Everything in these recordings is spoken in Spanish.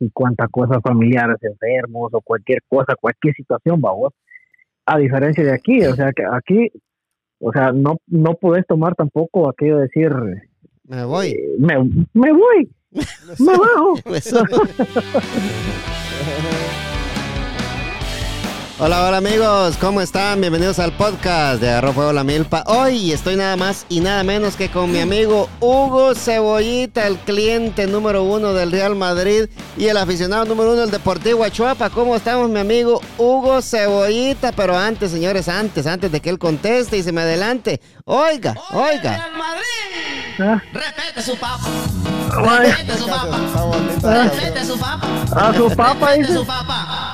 y cuántas cosas familiares enfermos o cualquier cosa, cualquier situación, vamos. A diferencia de aquí, o sea, que aquí, o sea, no, no puedes tomar tampoco aquello de decir, Me voy. eh, me, me voy, me bajo. Hola, hola amigos, ¿cómo están? Bienvenidos al podcast de Agarró Fuego la Milpa. Hoy estoy nada más y nada menos que con mi amigo Hugo Cebollita, el cliente número uno del Real Madrid y el aficionado número uno del Deportivo Achuapa. ¿Cómo estamos, mi amigo Hugo Cebollita? Pero antes, señores, antes, antes de que él conteste y se me adelante, oiga, oiga. Real Madrid. Ah, Respete su papa. Respete su papa. Respete su papa. A su papa, dice. su papa.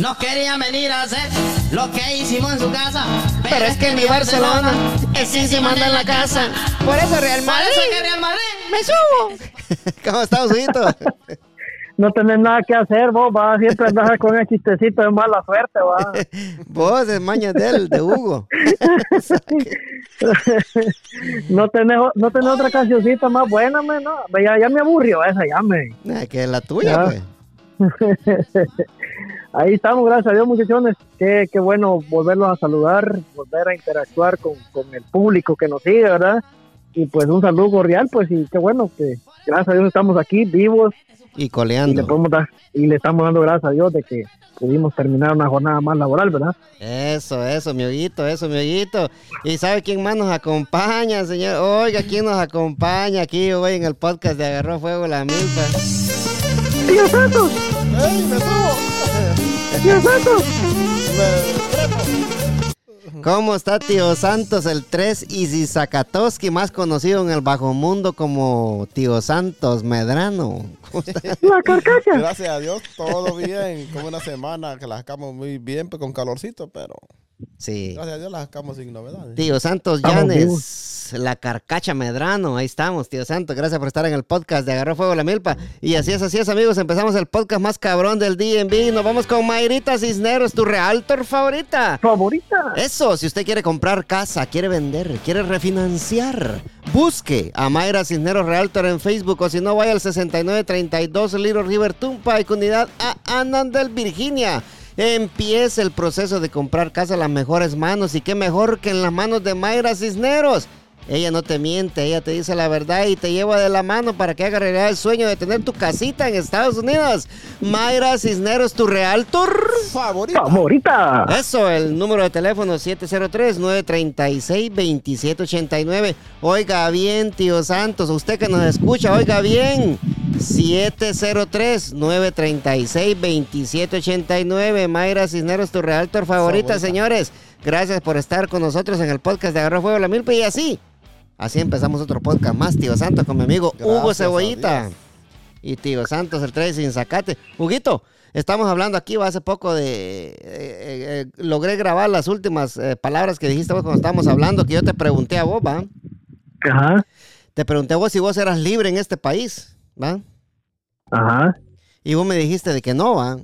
No querían venir a hacer lo que hicimos en su casa. Pero es que mi Barcelona es sí se manda en la casa. Por eso Real Por Madrid. eso que Real Madrid. ¡Me subo! ¿Cómo estamos, Huguito? no tenés nada que hacer, vos, va, siempre andas con el chistecito de mala suerte, va. Vos, es maña de él, de Hugo. no tenés, no tenés otra cancioncita más buena, me, no, ya, ya me aburrió esa, ya me. Nah, que es la tuya, Ya. pues. Ahí estamos, gracias a Dios, muchachones. Qué, qué bueno volverlos a saludar, volver a interactuar con, con el público que nos sigue, ¿verdad? Y pues un saludo cordial, pues, y qué bueno que gracias a Dios estamos aquí vivos Y y le, coleando. podemos dar, y le estamos dando gracias a Dios de que pudimos terminar una jornada más laboral, ¿verdad? Eso, eso, mi Huguito, eso, mi Huguito. ¿Y sabe quién más nos acompaña, señor? Oiga, ¿quién nos acompaña aquí hoy en el podcast de Agarró Fuego la Milpa? ¡Tío Santos! ¡Ey, me subo! ¡Tío Santos! ¿Cómo está Tío Santos, el 3 Zakatowski, más conocido en el bajo mundo como Tío Santos Medrano? ¿Cómo está? ¡La carcacha! Gracias a Dios, todo bien. Como una semana que la sacamos muy bien, pues, con calorcito, pero Sí. gracias a Dios la sacamos sin novedades. Tío Santos Llanes, la carcacha Medrano, ahí estamos, tío Santos, gracias por estar en el podcast de Agarró Fuego la Milpa. Y así es, así es, amigos, empezamos el podcast más cabrón del DNB. Nos vamos con Mayrita Cisneros, tu realtor favorita. ¿Favorita? Eso, si usted quiere comprar casa, quiere vender, quiere refinanciar, busque a Mayra Cisneros Realtor en Facebook o si no, vaya al 6932 Little River Tumpa y unidad a Anandel, Virginia. Empieza el proceso de comprar casa en las mejores manos y qué mejor que en las manos de Mayra Cisneros. Ella no te miente, ella te dice la verdad y te lleva de la mano para que haga realidad el sueño de tener tu casita en Estados Unidos. Mayra Cisneros, tu realtor. Favorita. ¡Favorita! Eso, el número de teléfono 703-936-2789. Oiga bien, tío Santos, usted que nos escucha, oiga bien. 703-936-2789. Mayra Cisneros, tu realtor favorita, Favorita. señores. Gracias por estar con nosotros en el podcast de Agarró Fuego la Milpa y así. Así empezamos otro podcast más, tío Santos, con mi amigo Hugo a Cebollita. Dios. Y tío Santos, el 3 sin sacate. Huguito, estamos hablando aquí hace poco de... eh, eh, eh, logré grabar las últimas eh, palabras que dijiste vos cuando estábamos hablando, que yo te pregunté a vos, ¿va? Ajá, Te pregunté a vos si vos eras libre en este país, ¿va? Ajá. Y vos me dijiste de que no, ¿va?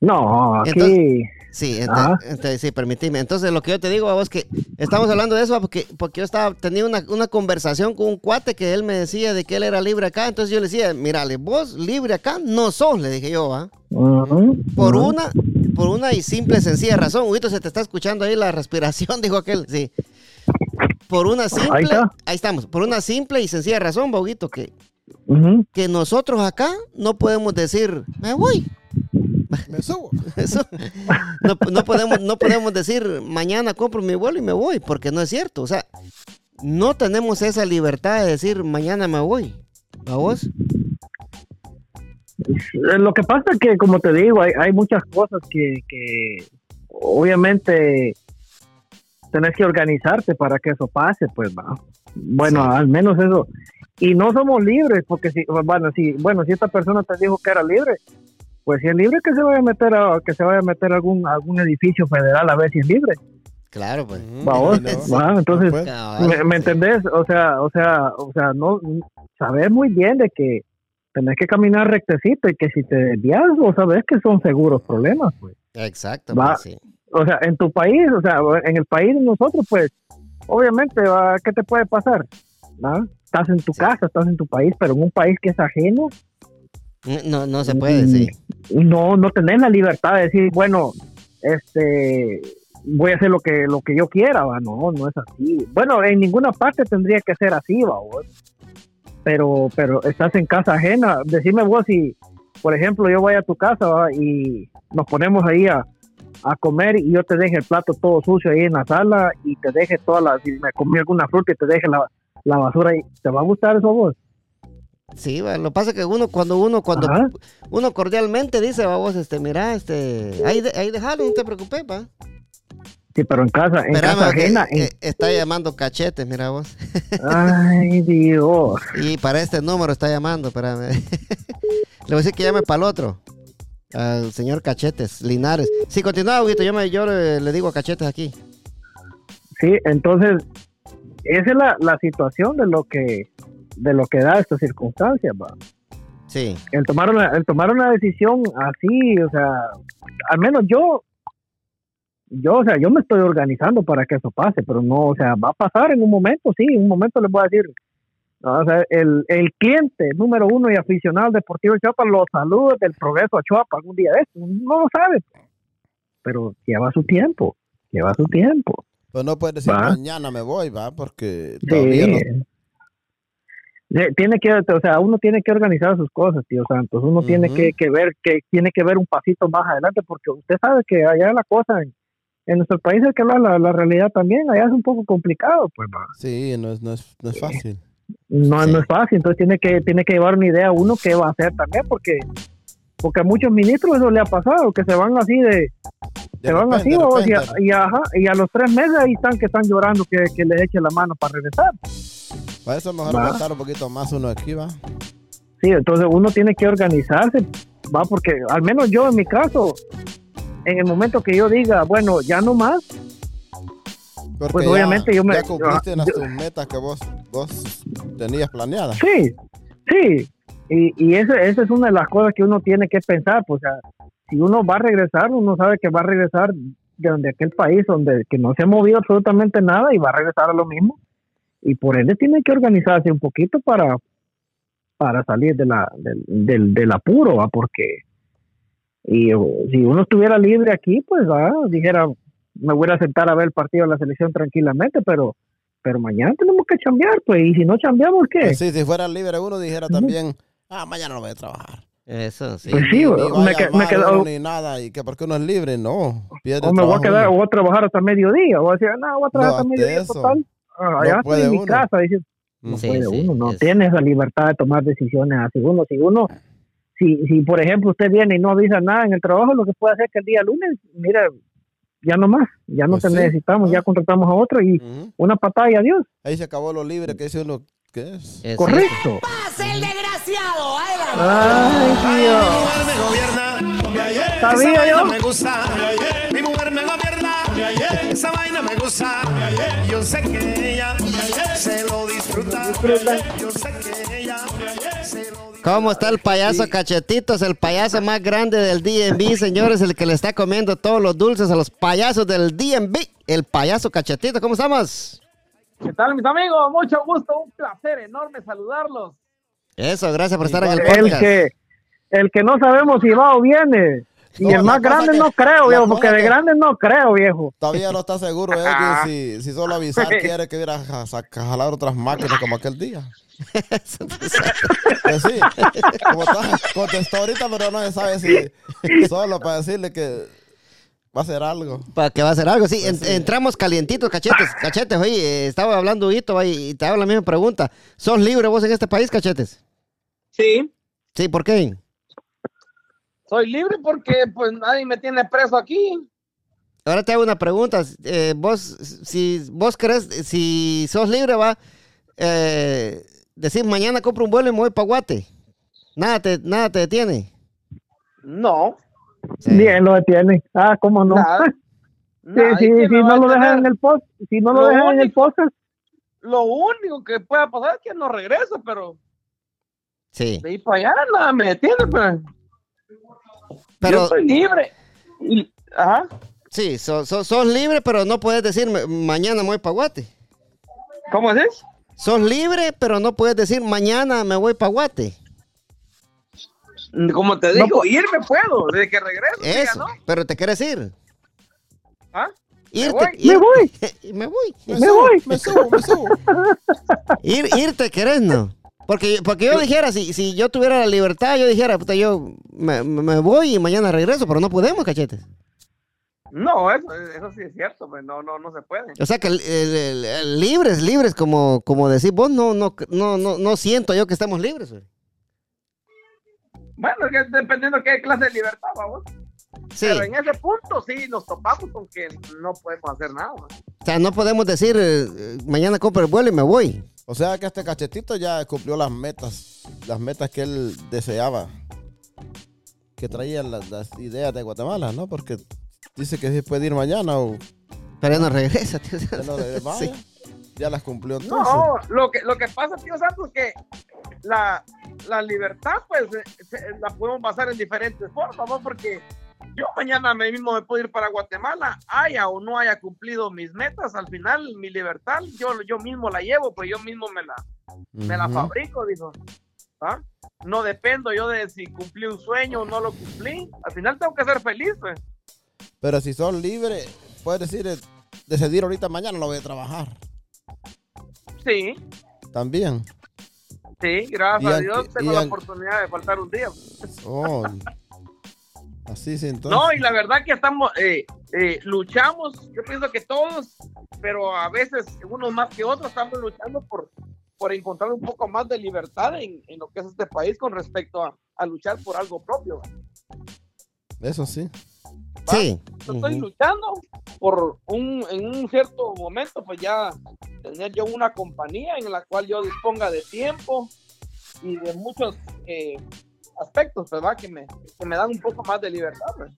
No, aquí... Entonces- Sí, ent- Ajá. ent- sí, permitime. Entonces, lo que yo te digo a vos que estamos hablando de eso porque, porque yo estaba tenía una, una conversación con un cuate que él me decía de que él era libre acá. Entonces yo le decía, mírale, vos libre acá no sos, le dije yo, ¿va? Ujú, Por una, por una y simple sencilla razón. Huguito, se te está escuchando ahí la respiración, dijo aquel. Sí. Por una simple. Ahí, está. estamos. Por una simple y sencilla razón, Boguito, que, Que nosotros acá no podemos decir, me voy. Me subo. Eso. No, no podemos, no podemos decir, mañana compro mi vuelo y me voy, porque no es cierto. O sea, no tenemos esa libertad de decir, mañana me voy. ¿A vos? Eh, Lo que pasa es que, como te digo, hay, hay muchas cosas que, que obviamente tenés que organizarte para que eso pase, pues va. Bueno, Sí. al menos eso. Y no somos libres, porque si, bueno, si, bueno, si esta persona te dijo que era libre, pues si es libre que se vaya a meter a, que se vaya a meter a algún, algún edificio federal a ver si es libre. Claro, pues. Va, vos, no, va, entonces, pues. ¿Me, me entendés? O sea, o sea, o sea, no sabes muy bien de que tenés que caminar rectecito y que si te desvías, o sabes que son seguros problemas, pues. Exacto, Va. pues, sí. O sea, en tu país, o sea, en el país de nosotros, pues, obviamente, ¿va? ¿qué te puede pasar? ¿Va? Estás en tu Sí. casa, estás en tu país, pero en un país que es ajeno, No, no se puede, sí. no, no tenés la libertad de decir, bueno, este, voy a hacer lo que lo que yo quiera, ¿va? no, no es así. Bueno, en ninguna parte tendría que ser así, ¿va? vos? Pero, pero estás en casa ajena. Decime vos si, por ejemplo, yo voy a tu casa ¿va? y nos ponemos ahí a, a comer y yo te deje el plato todo sucio ahí en la sala y te deje toda la, si me comí alguna fruta y te deje la, la basura ahí, ¿te va a gustar eso a vos? Sí, va, lo pasa que uno, cuando uno, cuando Ajá. uno cordialmente dice, va vos, este, mira, este, ahí, de- ahí déjalo, no te preocupes, va. Sí, pero en casa, en Espérame, casa que, ajena. en- está llamando cachetes, mira vos. Ay, Dios. Y para este número está llamando, espérame. Le voy a decir que llame para el otro. Al señor Cachetes, Linares. Sí, continúa, Huguito, yo, me, yo le, le digo a Cachetes aquí. Sí, entonces, esa es la, la situación de lo que de lo que da estas circunstancias, va. Sí. El tomar una, el tomar una decisión así, o sea, al menos yo, yo, o sea, yo me estoy organizando para que eso pase, pero no, o sea, va a pasar en un momento, sí, en un momento les voy a decir, no, o sea, el, el cliente número uno y aficionado al Deportivo de Chiapas, los saludos del progreso a Chiapas algún día de esto, no lo sabe, pero lleva su tiempo, lleva su tiempo. Pues no puedes decir Va. mañana me voy, va, porque todavía Sí. no. Tiene que, o sea, uno tiene que organizar sus cosas, tío Santos. Uno tiene Ujú. que, que ver, que tiene que ver un pasito más adelante, porque usted sabe que allá la cosa en, en nuestro país hay que hablar la, la realidad también. Allá es un poco complicado, pues. va. Sí, no es, no es, no es fácil. No, Sí. no es fácil. Entonces tiene que, tiene que llevar una idea uno qué va a hacer también, porque porque a muchos ministros eso le ha pasado, que se van así De se van así, de babos, y, ajá, y a los tres meses ahí están que están llorando que, que les eche la mano para regresar. Para eso es mejor aguantar un poquito más uno aquí, va. Sí, entonces uno tiene que organizarse, va, porque al menos yo en mi caso, en el momento que yo diga, bueno, ya no más, Porque Pues ya- obviamente yo me- Ya cumpliste las yo- tus metas que vos, vos tenías planeadas. sí, sí, y, y ese- esa es una de las cosas que uno tiene que pensar, pues, o sea, si uno va a regresar, uno sabe que va a regresar de donde aquel país donde que no se ha movido absolutamente nada y va a regresar a lo mismo, y por ende tiene que organizarse un poquito para para salir de la, del, del, del apuro, ¿va? porque y si uno estuviera libre aquí, pues va, dijera, me voy a sentar a ver el partido de la selección tranquilamente, pero pero mañana tenemos que chambear, pues, y si no chambeamos, ¿qué? Sí, si fuera libre uno dijera también, ah, mañana no voy a trabajar. Eso, sí. Pues sí, Ni me, a que- me quedo- uno ni nada, y que porque uno es libre, no. Pierde o me voy a quedar, o uno. voy a trabajar hasta mediodía, o decir, no, voy a trabajar No, hasta mediodía eso. total. Ah, No allá estoy en mi uno. casa, dice, no Sí, puede sí, uno, no es- tiene esa libertad de tomar decisiones así uno, si uno, si, si por ejemplo usted viene y no avisa nada en el trabajo, lo que puede hacer es que el día lunes, mira, ya no más, ya no Pues te sí, necesitamos, ah. ya contratamos a otro y una patada y adiós, Ahí se acabó lo libre que dice uno, ¿qué es? Es correcto. ¡Pase el desgraciado! Ay, Dios. mujer me gobierna. Sabía Esa yo. vaina me gusta. Mi mujer me gobierna. Esa vaina me gusta. Yo sé que ella se lo disfruta. Yo sé que ella se lo disfruta. ¿Cómo está el payaso Cachetitos? El payaso más grande del DNB, señores, el que le está comiendo todos los dulces a los payasos del DNB. El payaso Cachetito, ¿cómo estamos? ¿Qué tal, mis amigos? Mucho gusto, un placer enorme saludarlos. Eso, gracias por estar en el El podcast. que, el que no sabemos si va o viene. Y No, el más grande que- no creo, viejo, porque de grande no creo, viejo. Todavía no está seguro él Ah. que si, si solo avisar quiere que ir a, ja- a jalar otras máquinas como aquel día. Pues sí, como está, contestó ahorita, pero no se sabe si solo para decirle que va a hacer algo. Para que va a hacer algo, sí. Pues en- Entramos calientitos, cachetes. Cachetes, oye, estaba hablando ahí y te hago la misma pregunta. ¿Sos libre vos en este país, cachetes? Sí, Sí, ¿por qué? soy libre porque pues nadie me tiene preso aquí. Ahora te hago una pregunta. eh, vos, si vos crees, si sos libre, va, eh, decir mañana compro un vuelo y me voy para Guate. Nada te, nada te detiene. No, Sí. Bien lo detiene. Ah, ¿cómo no? nada. Sí, sí, si no lo dejan en el post, si no lo, Lo dejan en el único- podcast, Lo único que pueda pasar es que no regrese, pero Sí. de ahí para allá nada me detiene. Pero, yo Pero soy libre. Y, ajá. sí, so- so- sos libre, pero no puedes decir "Ma- mañana me voy para Guate. ¿Cómo es eso? Sos libre, pero no puedes decir mañana me voy para Guate. Como te digo, irme puedo, desde que regreso. diga, ¿no? pero te quieres ir. ¿Ah? Irte, voy. ir- Me voy. me voy. Me, Me subo, voy. me subo, me subo. Ir, irte querés, ¿no? Porque, porque yo dijera, si, si yo tuviera la libertad, yo dijera, puta, yo me, me- me voy y mañana regreso, pero no podemos, cachetes. No, eso, eso sí es cierto, pues no, no, no se puede. O sea que el- el- el- el libres, libres, como, como decís vos, no, no, no, no, no siento yo que estemos libres. güey. Bueno, es que dependiendo qué clase de libertad, vamos. Sí, Pero en ese punto sí nos topamos con que no podemos hacer nada. ¿va? o sea, no podemos decir, eh, mañana compro el vuelo y me voy. O sea que este cachetito ya cumplió las metas, las metas que él deseaba. Que traía las, las ideas de Guatemala, ¿no? Porque dice que sí puede ir mañana o Pero ya no regresa, tío. ya no vaya. Sí. Ya las cumplió entonces. No, lo que, lo que pasa, tío Santos, que la, la libertad, pues, eh, se- la podemos basar en diferentes formas, ¿no? Porque yo mañana me mismo me puedo ir para Guatemala, haya o no haya cumplido mis metas, al final mi libertad, yo, yo mismo la llevo, pues yo mismo me la, me la fabrico, dijo. ¿Ah? No dependo yo de si cumplí un sueño o no lo cumplí. Al final tengo que ser feliz, pues. Pero si son libres, puedes decir, eh, decidir ahorita mañana no voy a trabajar. Sí, También. Sí, gracias a Dios tengo la oportunidad de faltar un día. Oh. Así sí, entonces. No, y la verdad que estamos, eh, eh, luchamos, yo pienso que todos, pero a veces unos más que otros estamos luchando por, por encontrar un poco más de libertad en, en lo que es este país con respecto a, a luchar por algo propio. Eso sí. Sí, Yo estoy luchando por un, en un cierto momento, pues ya tener yo una compañía en la cual yo disponga de tiempo y de muchos eh, aspectos, ¿verdad? Que me, que me dan un poco más de libertad. pues.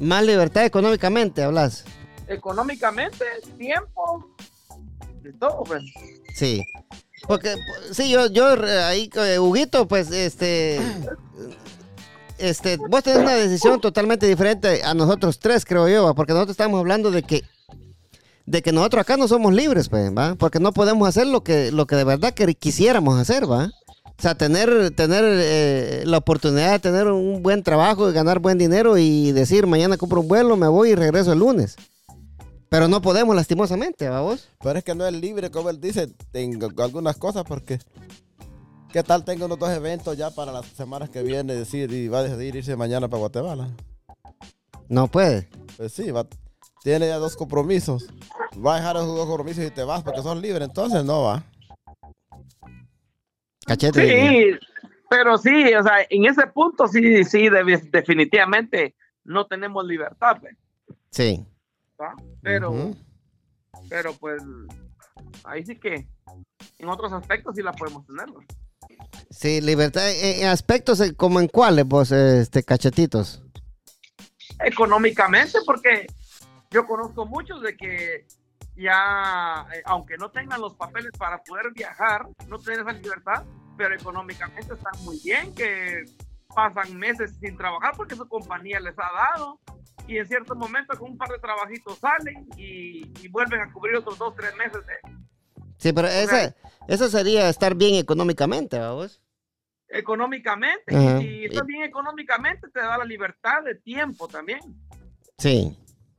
más libertad económicamente, hablas. Económicamente, tiempo, de todo, pues. Sí. Porque, sí, yo, yo eh, ahí, eh, Huguito, pues, este, este, vos tenés una decisión totalmente diferente a nosotros tres, creo yo, porque nosotros estamos hablando de que, de que nosotros acá no somos libres, pues, ¿va? Porque no podemos hacer lo que, lo que de verdad que quisiéramos hacer, ¿va? O sea, tener, tener eh, la oportunidad de tener un buen trabajo y ganar buen dinero y decir, mañana compro un vuelo, me voy y regreso el lunes. Pero no podemos, lastimosamente, ¿va vos? Pero es que no es libre, como él dice, en algunas cosas, porque ¿qué tal tengo unos dos eventos ya para las semanas que viene? Decir, y va a decidir irse mañana para Guatemala. No puede. Pues sí, va, tiene ya dos compromisos. Va a dejar esos dos compromisos y te vas porque son libres, entonces no va. Cachete. Sí, pero sí, o sea, en ese punto sí, sí, de- definitivamente no tenemos libertad, pues, Sí. ¿va? Pero, pero pues, ahí sí que en otros aspectos sí la podemos tener. pues. Sí, libertad. En, en aspectos eh, como en cuáles vos, este, cachetitos. Económicamente, porque yo conozco muchos de que ya, eh, aunque no tengan los papeles para poder viajar, no tienen esa libertad, pero económicamente están muy bien, que pasan meses sin trabajar porque su compañía les ha dado y en cierto momento con un par de trabajitos salen y, y vuelven a cubrir otros dos, tres meses de, Sí, pero ese, eso sería estar bien económicamente, ¿va vos? económicamente Ajá. y estás bien económicamente te da la libertad de tiempo también. Sí.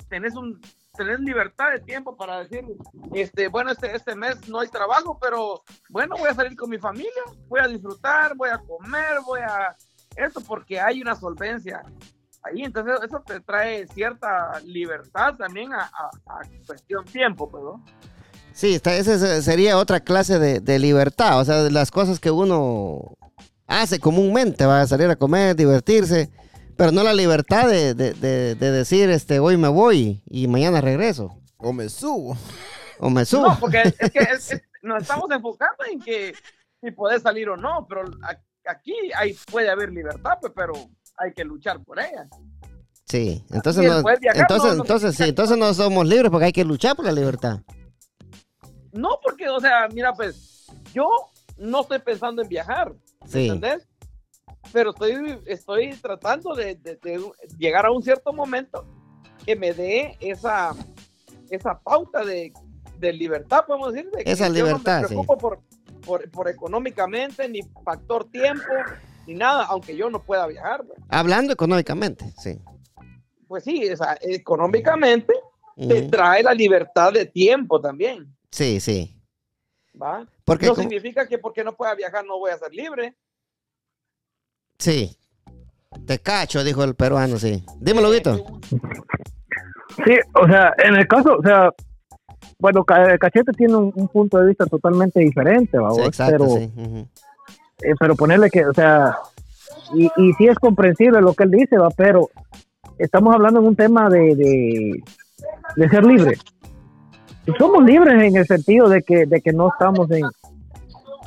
tenés un tenés libertad de tiempo para decir este bueno este este mes no hay trabajo pero bueno voy a salir con mi familia voy a disfrutar voy a comer voy a esto porque hay una solvencia ahí entonces eso te trae cierta libertad también a, a- a cuestión tiempo pues, ¿no? Sí, está, esa se- sería otra clase de, de libertad. O sea, de las cosas que uno hace comúnmente, va a salir a comer, divertirse. Pero no la libertad de, de- de- de decir, este, hoy me voy y mañana regreso. O me subo. O me subo. no porque es que es- es- nos estamos enfocando en que si podés salir o no pero aquí hay, puede haber libertad pues, pero hay que luchar por ella Sí, entonces, no, viajar, entonces, no, no entonces, sí, entonces no somos libres porque hay que luchar por la libertad. No, porque, o sea, mira, pues, yo no estoy pensando en viajar, Sí. ¿entendés? Pero estoy, estoy tratando de, de- de llegar a un cierto momento que me dé esa, esa pauta de, de libertad, podemos decir. De que Esa yo libertad, no me sí. preocupo por, por, por económicamente, ni factor tiempo, ni nada, aunque yo no pueda viajar. pues. Hablando económicamente, sí. Pues sí, o sea, económicamente te Ujú. trae la libertad de tiempo también, Sí, sí. ¿va? Porque no como- significa que porque no pueda viajar no voy a ser libre. Sí. Te cacho, dijo el peruano, sí. Dímelo, Guito. Sí, o sea, en el caso, o sea, bueno, Ca- Cachete tiene un, un punto de vista totalmente diferente, ¿va? Sí, exacto, pero, sí. eh, pero ponerle que, o sea, y, y sí es comprensible lo que él dice, va, pero estamos hablando en un tema de, de, de ser libres. Somos libres en el sentido de que, de que no estamos en,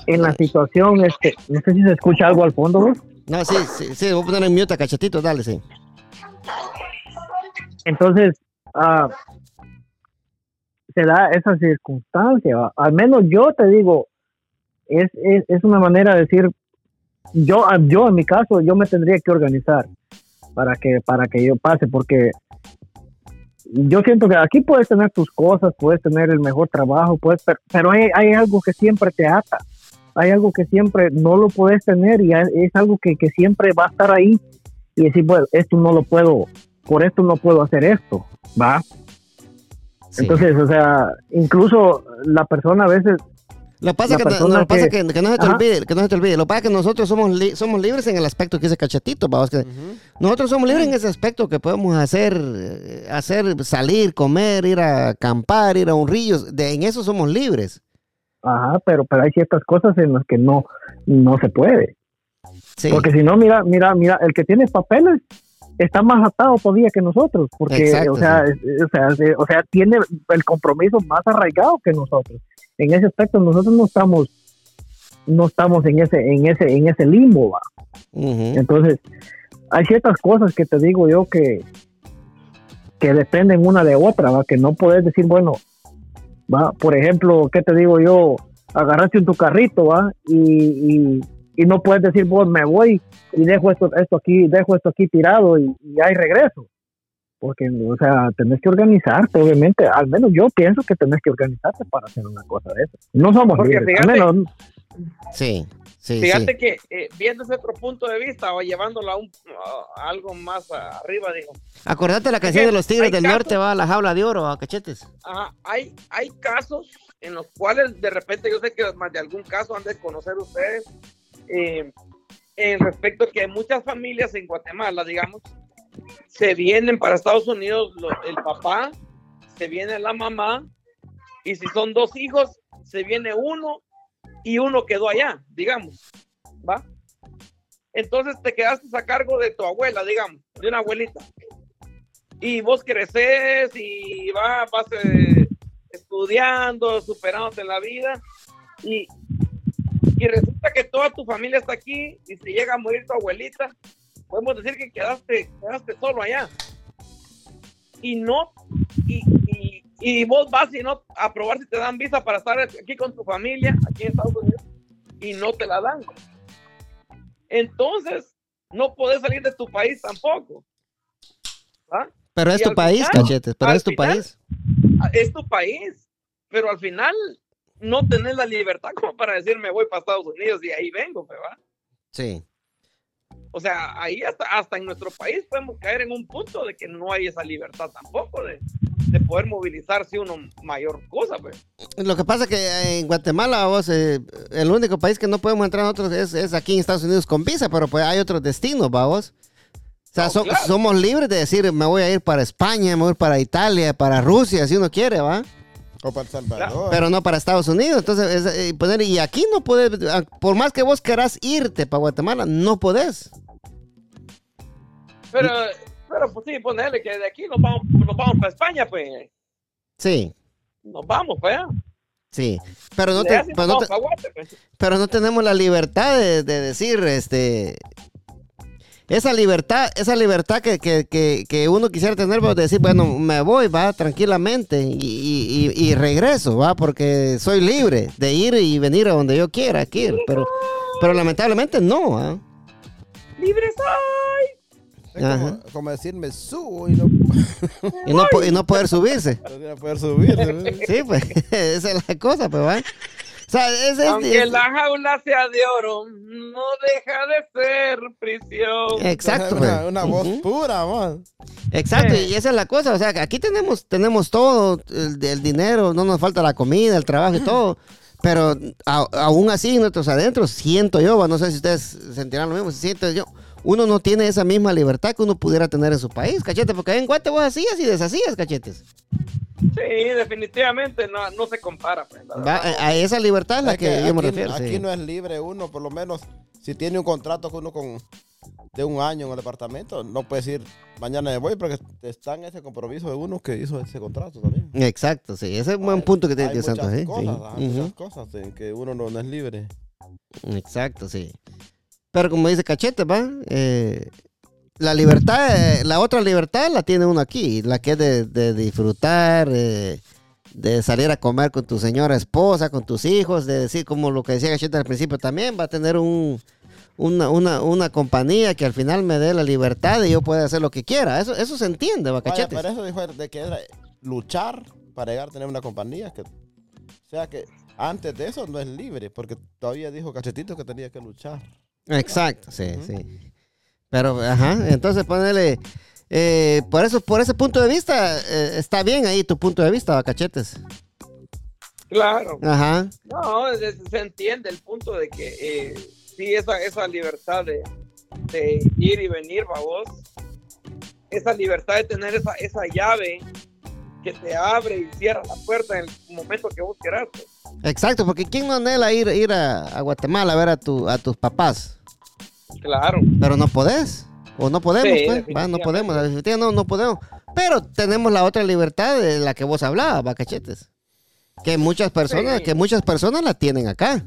en la situación, este, no sé si se escucha algo al fondo. No, sí, sí, sí, voy a poner en mute cachetito, dale, sí. Entonces, ah, se da esa circunstancia. ¿va? Al menos yo te digo, es, es, es una manera de decir, yo, yo en mi caso, yo me tendría que organizar para que, para que yo pase, porque yo siento que aquí puedes tener tus cosas, puedes tener el mejor trabajo, puedes, pero, pero hay, hay algo que siempre te ata. Hay algo que siempre no lo puedes tener y es algo que, que siempre va a estar ahí y decir, bueno, esto no lo puedo, por esto no puedo hacer esto, ¿va? Sí. Entonces, o sea, incluso la persona a veces, Lo que pasa, que, no- lo pasa que- que, no se te Ajá. olvide, que no se te olvide. Lo que pasa es que nosotros somos, li- somos libres en el aspecto que dice cachetito, vamos, que nosotros somos libres en ese aspecto que podemos hacer, hacer, salir, comer, ir a acampar, ir a un río, de, en eso somos libres. ajá, pero, pero hay ciertas cosas en las que no, no se puede. Sí, Porque si no, mira, mira, mira, el que tiene papeles está más atado todavía que nosotros, porque, Exacto, o, sea, sí. o, sea, se- o sea, tiene el compromiso más arraigado que nosotros. En ese aspecto, nosotros no estamos, no estamos en ese, en ese, en ese limbo, Entonces, hay ciertas cosas que te digo yo que, que dependen una de otra, ¿va? que no puedes decir, bueno, va, por ejemplo, ¿qué te digo yo? Agarraste en tu carrito, ¿va? Y, y, y no puedes decir, bueno, me voy y dejo esto, esto aquí, dejo esto aquí tirado y, y ahí regreso. Porque, o sea, tenés que organizarte, obviamente. Al menos yo pienso que tenés que organizarte para hacer una cosa de eso. No somos Porque libres. Al fíjate- menos, sí, sí, Fíjate sí. que eh, viendo ese otro punto de vista o llevándolo a, un, a algo más arriba, digo, Acordate la canción de los Tigres hay del casos- Norte, va a la jaula de oro, a cachetes. Ajá, hay, hay casos en los cuales de repente yo sé que más de algún caso han de conocer ustedes eh, en respecto a que muchas familias en Guatemala, digamos, se vienen para Estados Unidos el papá, se viene la mamá y si son dos hijos, se viene uno y uno quedó allá, digamos, ¿va? Entonces te quedaste a cargo de tu abuela, digamos, de una abuelita. Y vos creces y va, vas eh, estudiando, superándote en la vida. Y, y resulta que toda tu familia está aquí y si llega a morir tu abuelita, podemos decir que quedaste, quedaste solo allá. Y no, y, y, y vos vas y no a probar si te dan visa para estar aquí con tu familia, aquí en Estados Unidos, y no te la dan. Entonces, no podés salir de tu país tampoco. ¿Ah? Pero es Y tu país, final- cachetes, pero es tu final- país. Es tu país, pero al final no tenés la libertad como para decir me voy para Estados Unidos y ahí vengo, ¿verdad? Sí. O sea, ahí hasta, hasta en nuestro país podemos caer en un punto de que no hay esa libertad tampoco de, de poder movilizarse uno mayor cosa, pues. Lo que pasa que en Guatemala, vos, eh, el único país que no podemos entrar nosotros es, es aquí en Estados Unidos con visa, pero pues hay otros destinos, vamos. O sea, No, so- claro. somos libres de decir, me voy a ir para España, me voy a ir para Italia, para Rusia, si uno quiere, ¿va? O para El Salvador. Pero no para Estados Unidos. Entonces, es, eh, poner, y aquí no puedes, ah, por más que vos querás irte para Guatemala, no podés. Pero, pero pues sí, ponerle que de aquí nos vamos, nos vamos para España, pues. Sí, Nos vamos, pues. sí. Pero no, te- pero no, te- pues. pero no tenemos la libertad de, de decir, este... Esa libertad, esa libertad que, que, que, que uno quisiera tener, pues, de decir, bueno, me voy, va, tranquilamente, y, y, y- regreso, va, porque soy libre de ir y venir a donde yo quiera, aquí, pero, pero lamentablemente no, ¿ah? Libre soy. Es como, como decir, me subo y no, y, no, po- y no poder subirse. no poder subir. ¿no? Sí, pues, esa es la cosa, pues, ¿va? O sea, es, es- Aunque es- la jaula sea de oro, no deja de ser prisión. exacto. Una, pues. una voz pura, man. Exacto, Eh. y esa es la cosa, o sea, que aquí tenemos, tenemos todo, el, el dinero, no nos falta la comida, el trabajo y todo, pero a- aún así nosotros adentro, siento yo, no sé si ustedes sentirán lo mismo, siento yo, uno no tiene esa misma libertad que uno pudiera tener en su país, cachete, porque en Guate vos hacías y deshacías, cachetes. Sí, definitivamente no, no se compara. Pues, Va, a, a esa libertad es la que, yo me aquí, refiero. aquí sí. no es libre uno, por lo menos si tiene un contrato con uno con de un año en el departamento, no puede decir mañana me voy porque está en ese compromiso de uno que hizo ese contrato también. Exacto, sí, ese es un buen punto que tiene Hay Dios Santo. muchas ¿eh? cosas, Sí. hay muchas cosas en que uno no, no es libre. Exacto, sí. Pero como dice Cachete, ¿va? Eh, la libertad, eh, la otra libertad la tiene uno aquí, la que es de, de disfrutar, eh, de salir a comer con tu señora esposa, con tus hijos, de decir, como lo que decía Cachete al principio también, va a tener un, una, una, una compañía que al final me dé la libertad y yo pueda hacer lo que quiera. Eso, eso se entiende, ¿va, Cachete? pero eso dijo de que era luchar para llegar a tener una compañía que o sea que antes de eso no es libre, porque todavía dijo Cachetito que tenía que luchar. Exacto, sí, sí. Pero, ajá, entonces ponele, eh, por eso, por ese punto de vista, eh, está bien ahí tu punto de vista, cachetes. Claro. Ajá, No, es- se entiende el punto de que eh, sí, esa, esa libertad de, de ir y venir, vos esa libertad de tener esa, esa llave que te abre y cierra la puerta en el momento que vos quieras. pues. exacto, porque ¿quién no anhela ir, ir a, a Guatemala a ver a, tu, a tus papás? Claro. Pero no podés, o no podemos, Sí, pues, va, no podemos, no, no podemos. Pero tenemos la otra libertad de la que vos hablabas, va, cachetes. Que muchas personas, Sí. que muchas personas la tienen acá.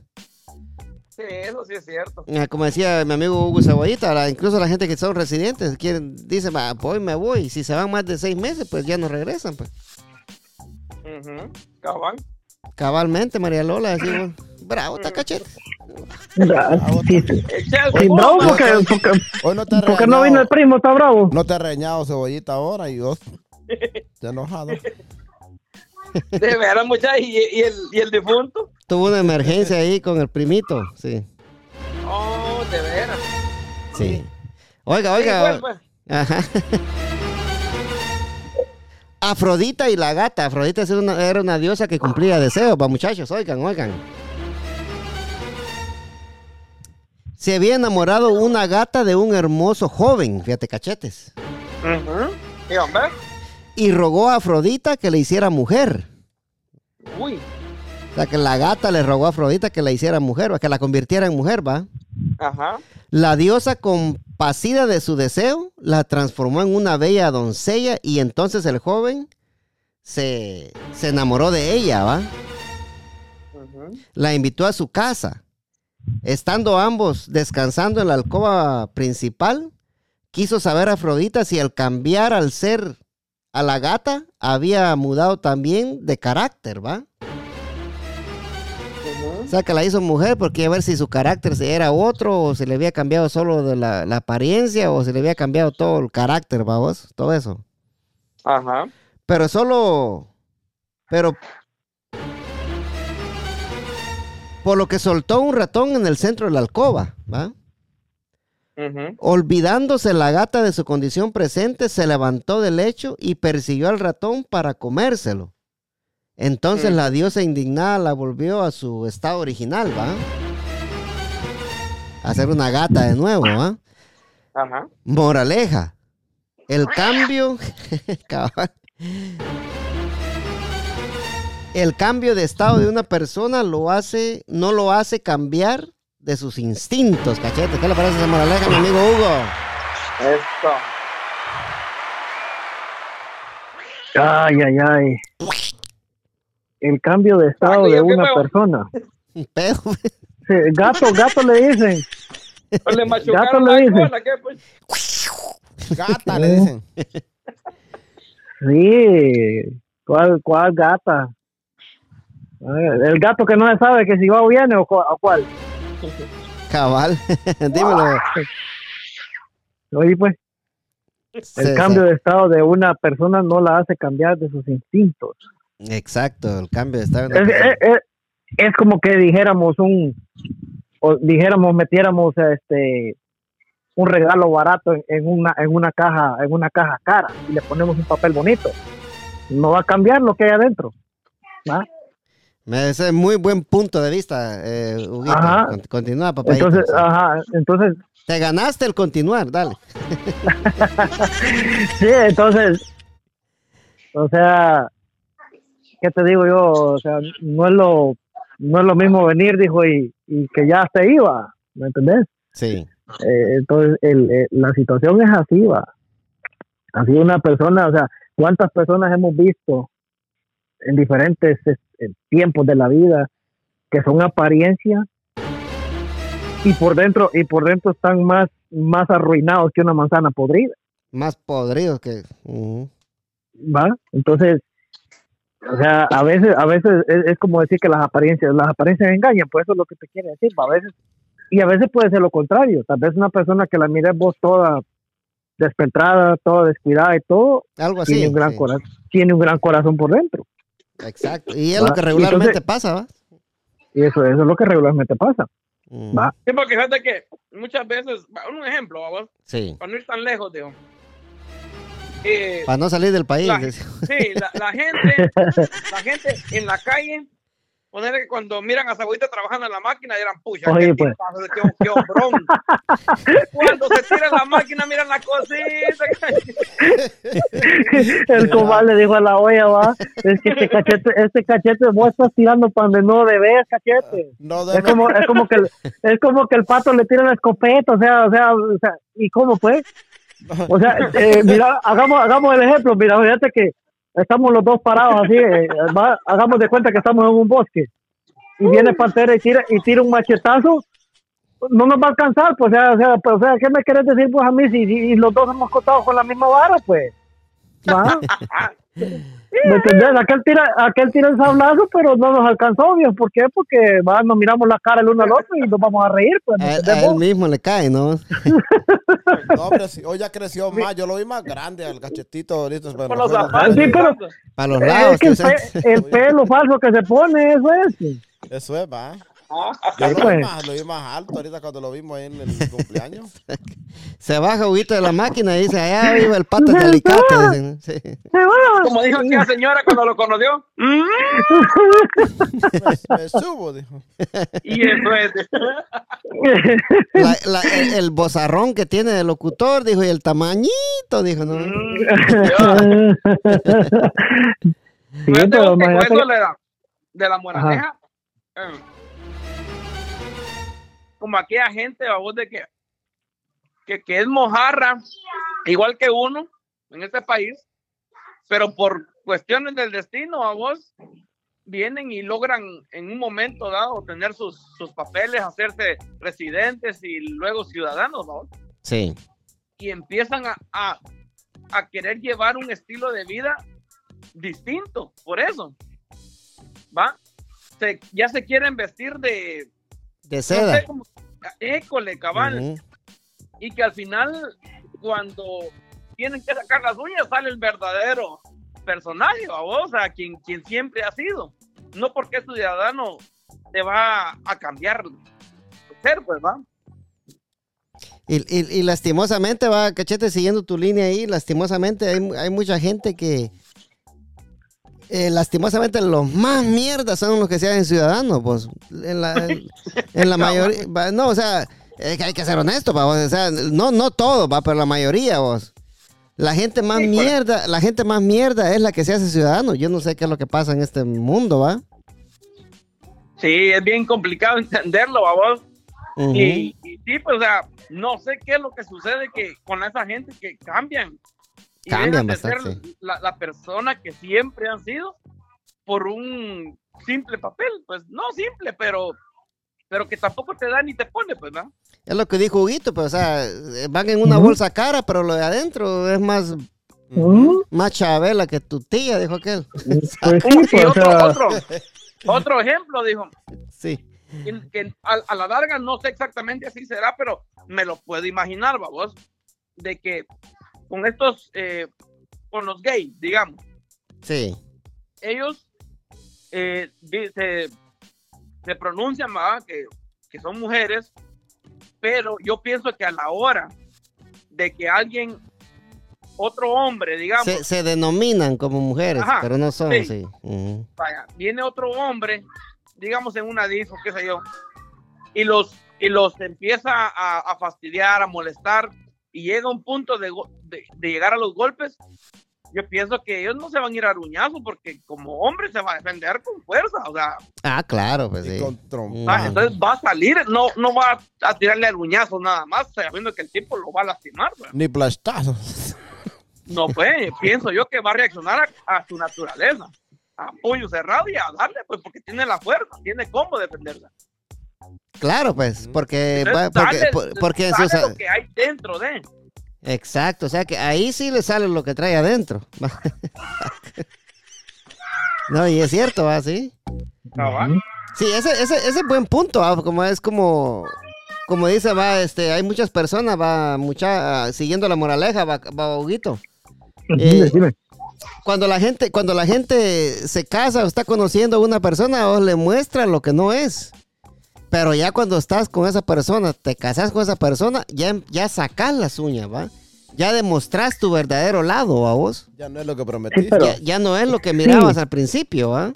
Sí, eso sí es cierto. Ah, Como decía mi amigo Hugo Cebollita, la- incluso la gente que son residentes quieren, dicen, "Va, voy, me voy. Si se van más de seis meses, pues ya no regresan. Pues. Cabal. Cabalmente, María Lola, decimos, bravo, está cachete. Sí, sí. Echarse Sí, bravo bomba. porque, porque, Hoy no te ha porque no vino el primo, está bravo. No te ha reñado cebollita ahora y vos te enojado. De veras, muchachos. ¿Y, y el, ¿Y el difunto? Tuvo una emergencia ahí con el primito, sí. Oh, de veras. Sí. Oiga, Sí, oiga. pues, pues. Ajá. Afrodita y la gata. Afrodita era una, era una diosa que cumplía deseos, va muchachos, oigan, oigan. Se había enamorado una gata de un hermoso joven, fíjate cachetes, Ujú. Y hombre, y rogó a Afrodita que le hiciera mujer. uy, O sea, que la gata le rogó a Afrodita que la hiciera mujer, va, que la convirtiera en mujer, va. ajá. La diosa, compasida de su deseo, la transformó en una bella doncella y entonces el joven se, se enamoró de ella, ¿va? La invitó a su casa. Estando ambos descansando en la alcoba principal, quiso saber a Afrodita si al cambiar al ser a la gata había mudado también de carácter, ¿va? O sea, que la hizo mujer porque a ver si su carácter era otro o se le había cambiado solo de la, la apariencia o se le había cambiado todo el carácter, vamos, todo eso. Ajá. Pero solo, pero por lo que soltó un ratón en el centro de la alcoba, ¿va? Olvidándose la gata de su condición presente, se levantó del lecho y persiguió al ratón para comérselo. Entonces la diosa indignada la volvió a su estado original, ¿va? A ser una gata de nuevo, ¿va? Ajá. Moraleja. El cambio. El cambio de estado de una persona lo hace, no lo hace cambiar de sus instintos, cachete. ¿Qué le parece esa moraleja, mi amigo Hugo? Esto. Ay, ay, ay. El cambio de estado de una persona. Sí, gato, gato le dicen. Pues le Gato le dice. cola, ¿qué, pues? Gata, le dicen. Sí. ¿Cuál, cuál gata? El gato que no sabe que si va o viene o cuál. Cabal. Dímelo. Oye, pues, el cambio de estado de una persona no la hace cambiar de sus instintos. Exacto, el cambio de estado. de una Es, persona. es- es- es como que dijéramos un, o dijéramos, metiéramos este un regalo barato en, en una en una caja en una caja cara y le ponemos un papel bonito no va a cambiar lo que hay adentro ¿va? Me- Ese es muy buen punto de vista, eh, Huguito. Ajá. Con- Continúa, papá. entonces ajá entonces Te ganaste el continuar, dale. sí entonces o sea qué te digo yo o sea no es lo no es lo mismo venir dijo y, y que ya se iba ¿me entendés? Sí. Eh, entonces, el, eh, la situación es así, va. Así una persona, o sea, ¿cuántas personas hemos visto en diferentes eh, tiempos de la vida que son apariencia y por dentro y por dentro están más más arruinados que una manzana podrida, Más podrido que. ¿va? Entonces, o sea, a veces a veces es, es como decir que las apariencias las apariencias engañan, pues eso es lo que te quiere decir, ¿va? a veces y a veces puede ser lo contrario, tal vez una persona que la mires vos toda despentrada, toda descuidada y todo, Algo así. tiene un gran sí. corazón, tiene un gran corazón por dentro. Exacto. Y es Va, lo que regularmente entonces- pasa, ¿va? Y eso, eso es lo que regularmente pasa. Ujú. Va. Sí, porque fíjate que muchas veces, va, un ejemplo, vamos, Sí. para no ir tan lejos, digo. Eh, Para no salir del país. La- sí, la, la gente, la gente en la calle, poner que cuando miran a su abuelita trabajando en la máquina, dirán, pucha, Oye, pues. tipazo, qué, qué hombrón. cuando se tira la máquina, miran la cosita. El comal le dijo a la olla, va, es que este cachete, este cachete vos estás tirando para donde no debes, cachete. No Es debe- como, es como que el, es como que el pato le tira la escopeta, o sea, o sea, o sea, ¿y cómo fue? O sea, eh, mira, hagamos, hagamos el ejemplo, mira, fíjate que estamos los dos parados así, eh, va, hagamos de cuenta que estamos en un bosque y viene Pantera y tira, y tira un machetazo, no nos va a alcanzar, pues, o sea, o sea, pues, o sea, ¿qué me querés decir pues a mí si, si- los dos hemos cortado con la misma vara, pues? ¿Va? ¿Me entendés? Aquel tira, aquel tira el sablazo, pero no nos alcanzó, Dios. ¿Por qué? Porque va, nos miramos la cara el uno al otro y nos vamos a reír, pues. ¿me A, él- a él mismo le cae, ¿no? No, hombre, sí, hoy ya creció más. Yo lo vi más grande al cachetito ahorita. no los zapatos. Sí, pero- Para los Es lados. que el, pe- el pelo falso que se pone, eso es. Eso es, va. Yo lo, vi más, lo vi más alto ahorita cuando lo vimos ahí en el cumpleaños. se baja Huguito de la máquina y dice, allá vive el pato de alicate. dicen, sí. Como dijo aquella señora cuando lo conoció. Me, me subo, dijo. Y eso es. La- la- el, el bozarrón que tiene de locutor, dijo, y el tamañito, dijo, ¿no? Mm, Sí, pero de la, de la moraneja, eh, como aquella gente, a vos de que, que, que es mojarra, igual que uno en este país, pero por cuestiones del destino, a vos vienen y logran en un momento dado tener sus, sus papeles, hacerse residentes y luego ciudadanos, ¿no? Sí. y empiezan a, a, a querer llevar un estilo de vida distinto, por eso, ¿va? Se- ya se quieren vestir de, De no seda. sé, école, cabal, y que al final, cuando tienen que sacar las uñas, sale el verdadero personaje, ¿va o sea, quien, quien siempre ha sido, no porque es ciudadano te va a cambiar ser, pues, ¿va? Y, y- y lastimosamente, va, cachete, siguiendo tu línea ahí, lastimosamente hay, hay mucha gente que, eh, lastimosamente, los más mierdas son los que se hacen ciudadanos, pues. En la, en, en la mayoría, no, o sea, es que hay que ser honesto, va, vos, o sea, no, no todo, va, pero la mayoría, vos. La gente más Sí, mierda, la gente más mierda es la que se hace ciudadano. Yo no sé qué es lo que pasa en este mundo, va. Sí, es bien complicado entenderlo, ¿va vos? Y, y sí, pues, o sea, no sé qué es lo que sucede que con esa gente que cambian. Y Cambian dejan de ser bastante, la, la persona que siempre han sido por un simple papel. Pues no simple, pero, pero que tampoco te da ni te pone, pues, ¿no? Es lo que dijo Huguito, pero o sea, van en una Ujú. bolsa cara, pero lo de adentro es más, Mm, más chabela que tu tía, dijo aquel. Pues sí, pues, otro, otro, otro ejemplo, dijo, Sí. que, que a, a la larga no sé exactamente así será, pero me lo puedo imaginar, vamos, de que con estos, eh, con los gays, digamos, Sí. ellos eh, se, se pronuncian. Que, que son mujeres, pero yo pienso que a la hora de que alguien, otro hombre, digamos, Se, se denominan como mujeres, Ajá, pero no son, sí. vaya, viene otro hombre, digamos en una disco, qué sé yo, y los, y los empieza a, a fastidiar, a molestar, y llega un punto de, go- de, de llegar a los golpes, yo pienso que ellos no se van a ir a ruñazo porque como hombre se va a defender con fuerza, o sea, Ah, claro, pues Y sí. con trompa. Mm. ah, entonces va a salir, no, no va a tirarle a ruñazo nada más, sabiendo que el tipo lo va a lastimar, pues. Ni plastazos. No, pues, pienso yo que va a reaccionar a, a su naturaleza, a puño cerrado y a darle, pues, porque tiene la fuerza, tiene cómo defenderla. Claro, pues, porque, va- Entonces, porque, porque sus- lo que hay dentro de. Exacto, o sea que ahí sí le sale lo que trae adentro. no, y es cierto, ¿va? Sí. cabal. Sí, ese, ese, ese es buen punto, ¿va? como es como, como dice, va, este, hay muchas personas, va, mucha, siguiendo la moraleja, va, va Huguito. Dime, Eh, dime. Cuando la gente, cuando la gente se casa o está conociendo a una persona, o le muestra lo que no es. Pero ya cuando estás con esa persona, te casas con esa persona, ya, ya sacas las uñas, ¿va? Ya demostrás tu verdadero lado a vos. Ya no es lo que Sí, prometiste. pero, Ya, ya no es lo que mirabas al principio, ¿va?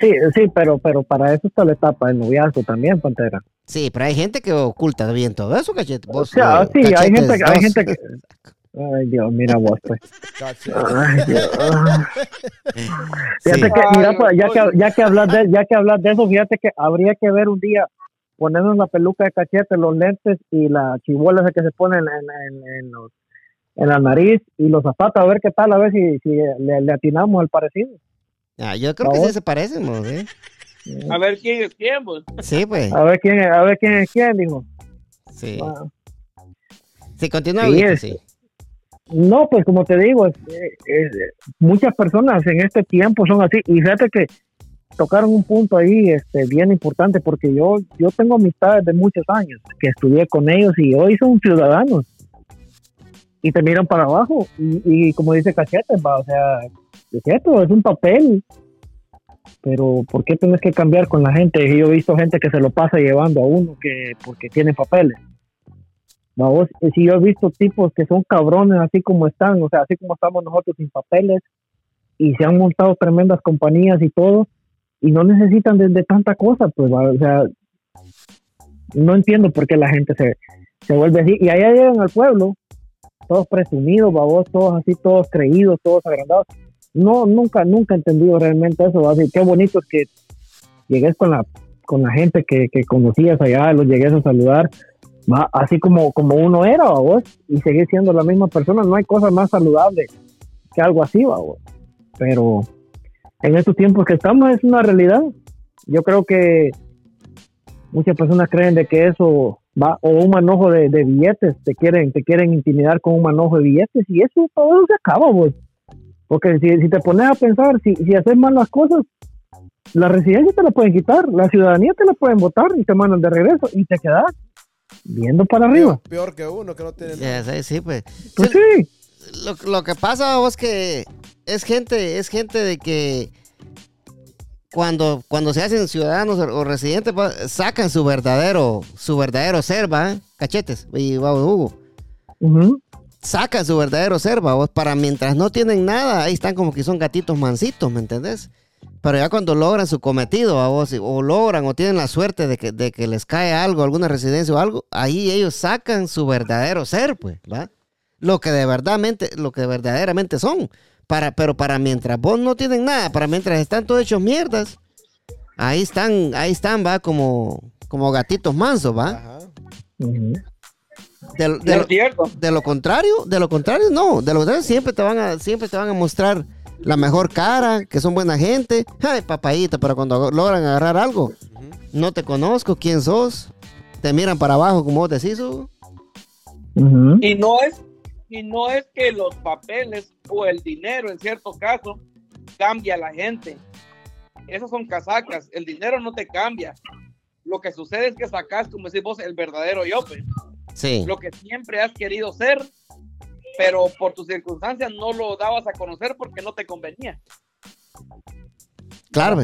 sí, sí, pero, pero para eso está la etapa del noviazgo también, Pantera. Sí, pero hay gente que oculta bien todo eso, cachete. O sea, eh, sí, hay gente, hay gente que... Ay, Dios, mira vos, pues. Ay, Dios. Sí. Fíjate que, mira, pues, ya que, ya que hablas de, ya que hablas de eso, fíjate que habría que ver un día ponernos la peluca de cachete, los lentes y la chibola esa que se ponen en, en, en, los- en la nariz y los zapatos, a ver qué tal, a ver si, si le, le atinamos al parecido. Ah, yo creo que ¿Vos? sí se parecen. A ver quién es quién, pues. Sí, pues. A ver quién, a ver quién es quién, dijo. Sí. Ah. Sí, continúa, Sí, es- sí. No, pues como te digo, es- es- muchas personas en este tiempo son así. Y fíjate que tocaron un punto ahí este, bien importante porque yo, yo tengo amistades de muchos años que estudié con ellos y hoy son ciudadanos. Y te miran para abajo. Y, y como dice Cachete, va, o sea, es cierto, es un papel. Pero ¿por qué tienes que cambiar con la gente? Yo he visto gente que se lo pasa llevando a uno que porque tiene papeles. Si yo he visto tipos que son cabrones así como están, o sea, así como estamos nosotros sin papeles, y se han montado tremendas compañías y todo, y no necesitan de, de tanta cosa, pues, o sea, no entiendo por qué la gente se, se vuelve así. Y allá llegan al pueblo, todos presumidos, babos, todos así, todos creídos, todos agrandados. No, nunca, nunca he entendido realmente eso. ¿va? Así, qué bonito es que llegues con la, con la gente que, conocías allá, los llegues a saludar, ¿va? así como, como uno era, vos, y seguir siendo la misma persona. No hay cosa más saludable que algo así, vos. Pero en estos tiempos que estamos es una realidad. Yo creo que muchas personas creen de que eso va o un manojo de, de billetes te quieren te quieren intimidar con un manojo de billetes y eso todo se acaba pues porque si, si te pones a pensar si, si haces mal las cosas la residencia te la pueden quitar la ciudadanía te la pueden votar y te mandan de regreso y te quedas viendo para arriba Peor, peor que uno que no tiene sí, sí, pues. pues Sí, sí lo, lo que pasa vos que es gente, es gente de que cuando, cuando se hacen ciudadanos o, o residentes, sacan su verdadero, su verdadero ser, ¿va? Cachetes y Hugo. Sacan su verdadero ser, ¿va? vos, para mientras no tienen nada, ahí están como que son gatitos mansitos, ¿me entendés? Pero ya cuando logran su cometido, ¿va vos, o logran o tienen la suerte de que, de que les cae algo, alguna residencia o algo, ahí ellos sacan su verdadero ser, pues, ¿va? Lo que de verdadmente, lo que verdaderamente son. Para, pero para mientras vos no tienen nada, para mientras están todos hechos mierdas, ahí están, ahí están, va, como, como gatitos mansos, va. Ajá. De, lo- de lo- cierto. de lo contrario, de lo contrario, no. De lo contrario, siempre te van a, siempre te van a mostrar la mejor cara, que son buena gente. Ay, papayita, pero cuando logran agarrar algo, no te conozco, quién sos. Te miran para abajo, como vos decís. Y no es, y no es que los papeles o el dinero en cierto caso cambia a la gente. Esos son casacas. El dinero no te cambia. Lo que sucede es que sacas, como decís vos, el verdadero yo, pues. Sí. lo que siempre has querido ser, pero por tus circunstancias no lo dabas a conocer porque no te convenía. Claro.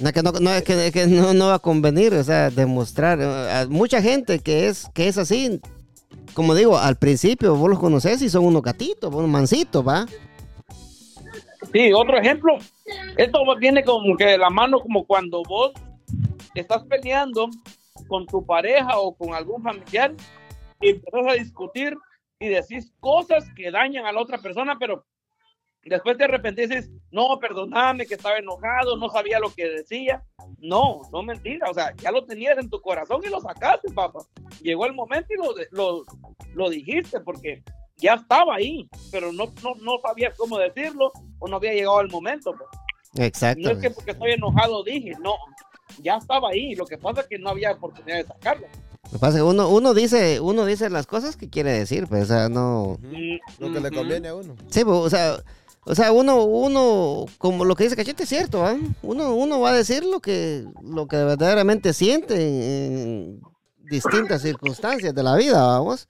No, que no, no, es que, que no, no va a convenir, o sea, demostrar. eh, a mucha gente que es, que es así, como digo, al principio vos los conocés y son unos gatitos, unos mancitos, ¿va? Sí, otro ejemplo. Esto viene como que de la mano como cuando vos estás peleando con tu pareja o con algún familiar y empezás a discutir y decís cosas que dañan a la otra persona, pero después de repente dices, no, perdóname que estaba enojado, no sabía lo que decía. No, no mentira, o sea, ya lo tenías en tu corazón y lo sacaste, papá. Llegó el momento y lo, lo, lo dijiste porque ya estaba ahí, pero no, no, no sabías cómo decirlo o no había llegado el momento. pues. Exacto. No es que porque estoy enojado dije, no, ya estaba ahí. Lo que pasa es que no había oportunidad de sacarlo. Lo que pasa es que uno, uno dice, uno dice las cosas que quiere decir, pues, o sea, no. Mm, Lo que le conviene a uno. Sí, pues, o sea, o sea, uno, uno, como lo que dice Cachete es cierto, ¿ah? Uno, uno va a decir lo que, lo que verdaderamente siente en, en distintas circunstancias de la vida, vamos.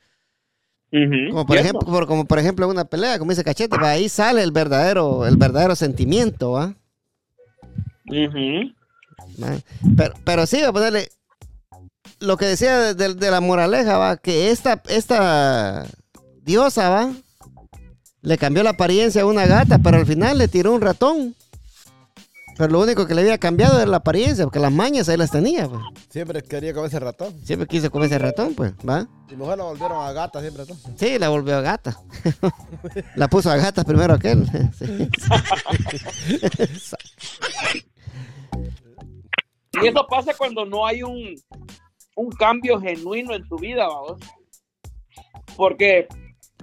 Como por ejemplo, por- como por ejemplo en una pelea, como dice Cachete, va, ahí sale el verdadero, el verdadero sentimiento, ¿va? ¿Va? Pero, pero sí, va a ponerle lo que decía de, de- de la moraleja, va, que esta, esta diosa, va, le cambió la apariencia a una gata, pero al final le tiró un ratón. Pero lo único que le había cambiado era la apariencia, porque las mañas ahí las tenía, pues. Siempre quería comer ese ratón. Siempre quiso comer ese ratón, pues, ¿va? Y mejor la volvieron a gata siempre. ¿no? Sí, la volvió a gata. la puso a gata primero aquel. Sí. Y eso pasa cuando no hay un, un cambio genuino en tu vida, vamos. Porque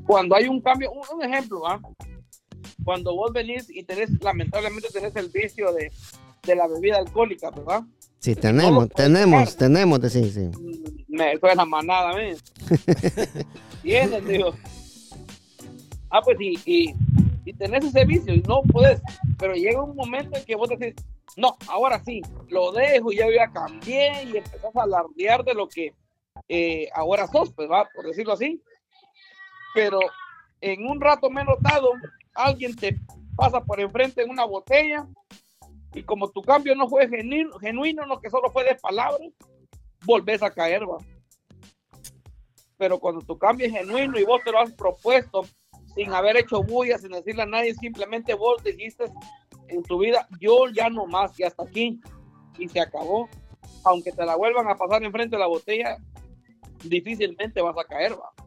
cuando hay un cambio, un, un ejemplo, ¿va? Cuando vos venís y tenés, lamentablemente tenés el vicio de, de la bebida alcohólica, ¿verdad? Sí, tenemos, tenemos, tenemos, de sí, sí. Me suena manada, ¿ves? Tienes, digo. Ah, pues y, y, y tenés ese vicio y no puedes, pero llega un momento en que vos decís, no, ahora sí, lo dejo y ya, ya cambié y empezás a alardear de lo que eh, ahora sos, pues va, por decirlo así. Pero en un rato menos dado, alguien te pasa por enfrente en una botella y como tu cambio no fue genuino, genuino no que solo fue de palabras, volvés a caer, va. Pero cuando tu cambio es genuino y vos te lo has propuesto sin haber hecho bulla, sin decirle a nadie, simplemente vos dijiste en tu vida, yo ya no más, y hasta aquí, y se acabó. Aunque te la vuelvan a pasar enfrente de la botella, difícilmente vas a caer, va.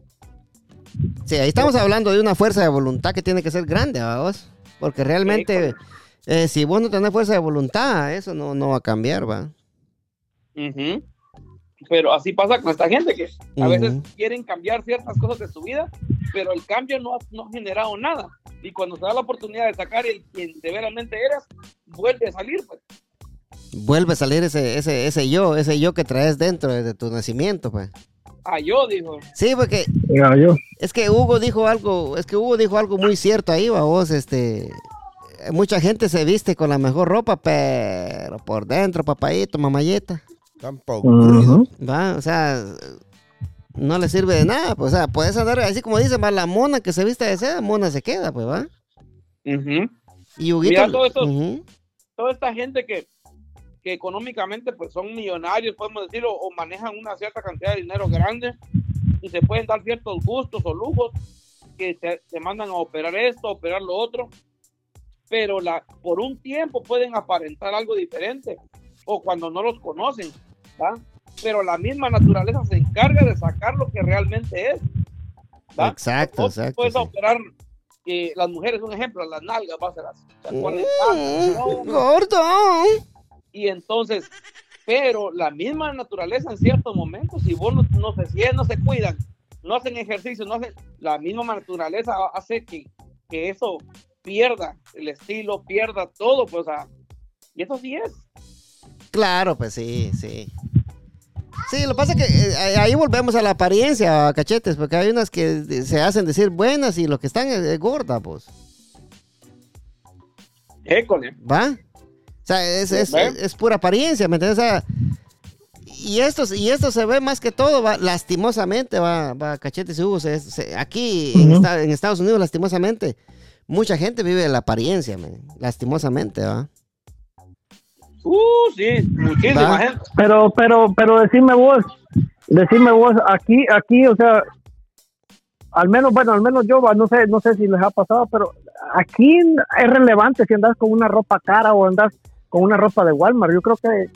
Sí, ahí estamos hablando de una fuerza de voluntad que tiene que ser grande, vamos. Porque realmente, eh, si vos no tenés fuerza de voluntad, eso no, no va a cambiar, va. Ujú. Pero así pasa con esta gente que a veces quieren cambiar ciertas cosas de su vida, pero el cambio no ha, no ha generado nada. Y cuando te da la oportunidad de sacar el quien de veramente eras, vuelve a salir, pues. Vuelve a salir ese, ese, ese yo, ese yo que traes dentro desde tu nacimiento, pues. Yo dijo, Sí, porque Ya, yo. es que Hugo dijo algo, es que Hugo dijo algo muy cierto ahí, va vos, este. Mucha gente se viste con la mejor ropa, pero por dentro, papayito, mamayeta. Ujú. Va, o sea, no le sirve de nada, pues, o sea, puedes andar así como dicen, va, la mona que se viste de seda, mona se queda, pues, va. ujú. Y Huguito. Mira, todo esto- toda esta gente que, que económicamente pues son millonarios, podemos decirlo, o manejan una cierta cantidad de dinero grande y se pueden dar ciertos gustos o lujos que te, te mandan a operar esto, operar lo otro, pero la, por un tiempo pueden aparentar algo diferente o cuando no los conocen, ¿va? pero la misma naturaleza se encarga de sacar lo que realmente es. ¿va? Exacto, exacto. Puedes sí. operar eh, las mujeres, un ejemplo, las nalgas, va a ser se nalgas, ¿no? gordo. Y entonces, pero la misma naturaleza en ciertos momentos, si vos no, no se, si no se cuidan, no hacen ejercicio, no hacen, la misma naturaleza hace que, que eso pierda el estilo, pierda todo, pues, y eso sí es. Claro, pues sí, sí. Sí, lo que pasa es que eh, ahí volvemos a la apariencia, cachetes, porque hay unas que se hacen decir buenas y lo que están es, es gorda, pues. École. ¿Va? O sea, es, es, es- es pura apariencia, ¿me entiendes? O sea, y esto, y esto se ve más que todo, va, lastimosamente, va, va cachetes y Hugo, se- se- aquí en, Ujú. esta- en Estados Unidos, lastimosamente, mucha gente vive de la apariencia, man, lastimosamente, ¿va? Uh, sí, muchísima Va. gente. Pero, pero, pero decime vos, decime vos, aquí, aquí, o sea, al menos, bueno, al menos yo, va, no sé, no sé si les ha pasado, pero aquí es relevante si andas con una ropa cara o andas con una ropa de Walmart. Yo creo que,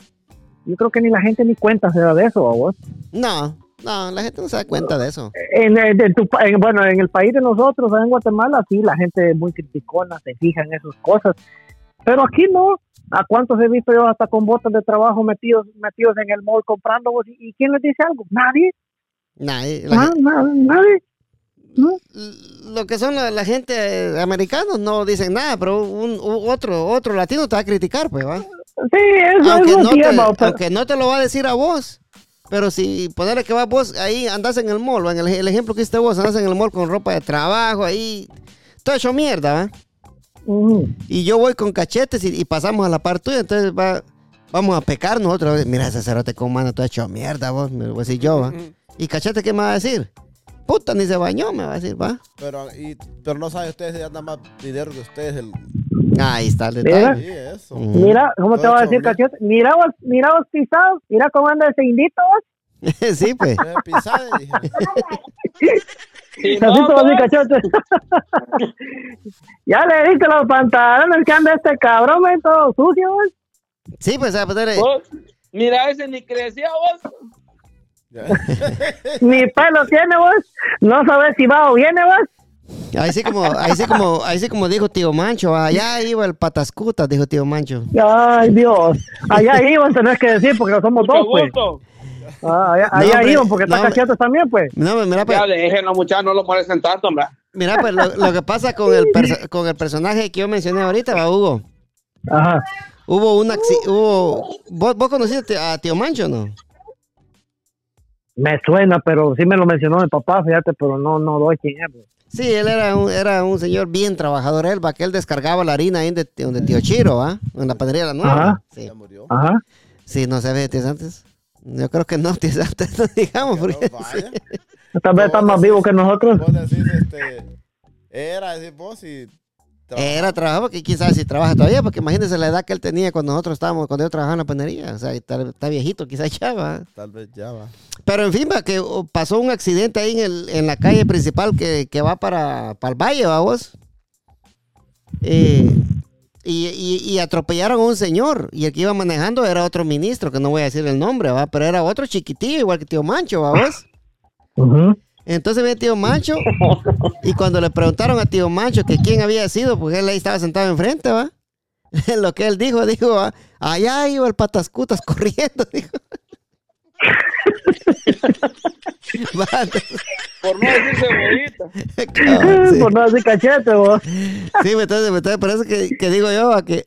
yo creo que ni la gente ni cuenta se da de eso, ¿a vos. No, no, la gente no se da cuenta de eso. En, el- en tu bueno, en el país de nosotros, en Guatemala, sí, la gente es muy criticona, se fija en esas cosas. Pero aquí no. ¿A cuántos he visto yo hasta con botas de trabajo metidos metidos en el mall comprando? ¿Y, y quién les dice algo? Nadie. Nadie, la Na- gente- na- nadie. ¿No? lo que son la, la gente eh, americanos no dicen nada, pero un, otro otro latino te va a criticar, pues, ¿va? Sí, eso, Aunque eso no, te, es, va, pero- aunque no te lo va a decir a vos. Pero si ponerle que vas vos ahí, andas en el mall, o en el, el ejemplo que hiciste vos, andas en el mall con ropa de trabajo ahí, todo hecho mierda, ¿va? Ujú. Y yo voy con cachetes y, y pasamos a la par tuya, entonces va, vamos a pecar nosotros. Mira ese cerote con mano todo hecho mierda, vos, me lo voy a decir yo, ¿va? ¿Y cachete qué me va a decir? Puta, ni se bañó, me va a decir, ¿va? Pero, y, pero no sabe ustedes si anda más dinero que ustedes. El, Ahí está el Mira. detalle. sí, eso. Mira, ¿cómo te Todo va a decir, cachete? Mira vos, mira vos pisados, mira cómo anda ese indito vos. sí, pues. Dije, Así no, pues, ya le diste los pantalones que anda este cabrón, todo sucio, vos. Sí, pues, a vos, mira, ese ni crecía vos. Ni pelo tiene vos. No sabes si va o viene vos. Ahí sí como, ahí sí como, ahí sí como dijo tío Mancho, allá iba el patascuta, dijo tío Mancho. Ay, Dios. Allá iban, tenés que decir, porque somos dos, pues. Ah, allá iban, porque no, está hombre. cachetes también, pues. No, mira, pues, Ya déjenlo, muchachos, no lo molesten tanto, hombre. mira, pues lo, lo que pasa con el, con el personaje que yo mencioné ahorita, va, Hugo. Ajá. Hubo una, hubo, ¿vos, vos conociste a tío Mancho, no? Me suena, pero sí me lo mencionó mi papá, fíjate, pero no, no doy quién es. pues. Sí, él era un, era un señor bien trabajador, él, va, que él descargaba la harina ahí de, donde tío Chiro, ¿va? En la panadería de la nueva. Ajá. Sí. Ya murió. Ajá. sí, no se ve tío antes. Yo creo que no, tío antes, no digamos, No, porque... vaya. Tal vez está más vivo que nosotros. Vos decís, este, era, decís vos y... trabajaba. Era trabajo que quién sabe si trabaja todavía, porque imagínense la edad que él tenía cuando nosotros estábamos, cuando yo trabajaba en la panadería. O sea, está, está viejito, quizás ya va. Tal vez ya va. Pero en fin, va, que oh, pasó un accidente ahí en, el, en la calle principal que, que va para, para el valle, ¿va vos? Eh, y, y- y atropellaron a un señor. Y el que iba manejando era otro ministro, que no voy a decir el nombre, ¿va? Pero era otro chiquitillo, igual que tío Mancho, ¿va vos? Ujú. Entonces ve tío Mancho y cuando le preguntaron a tío Mancho que quién había sido, porque él ahí estaba sentado enfrente, ¿va? Lo que él dijo, dijo, ¿va? allá iba el patascutas corriendo, dijo. Por no decir sí. Por no decir cachete, vos. Sí, entonces, entonces por eso que, que digo yo ¿va? que,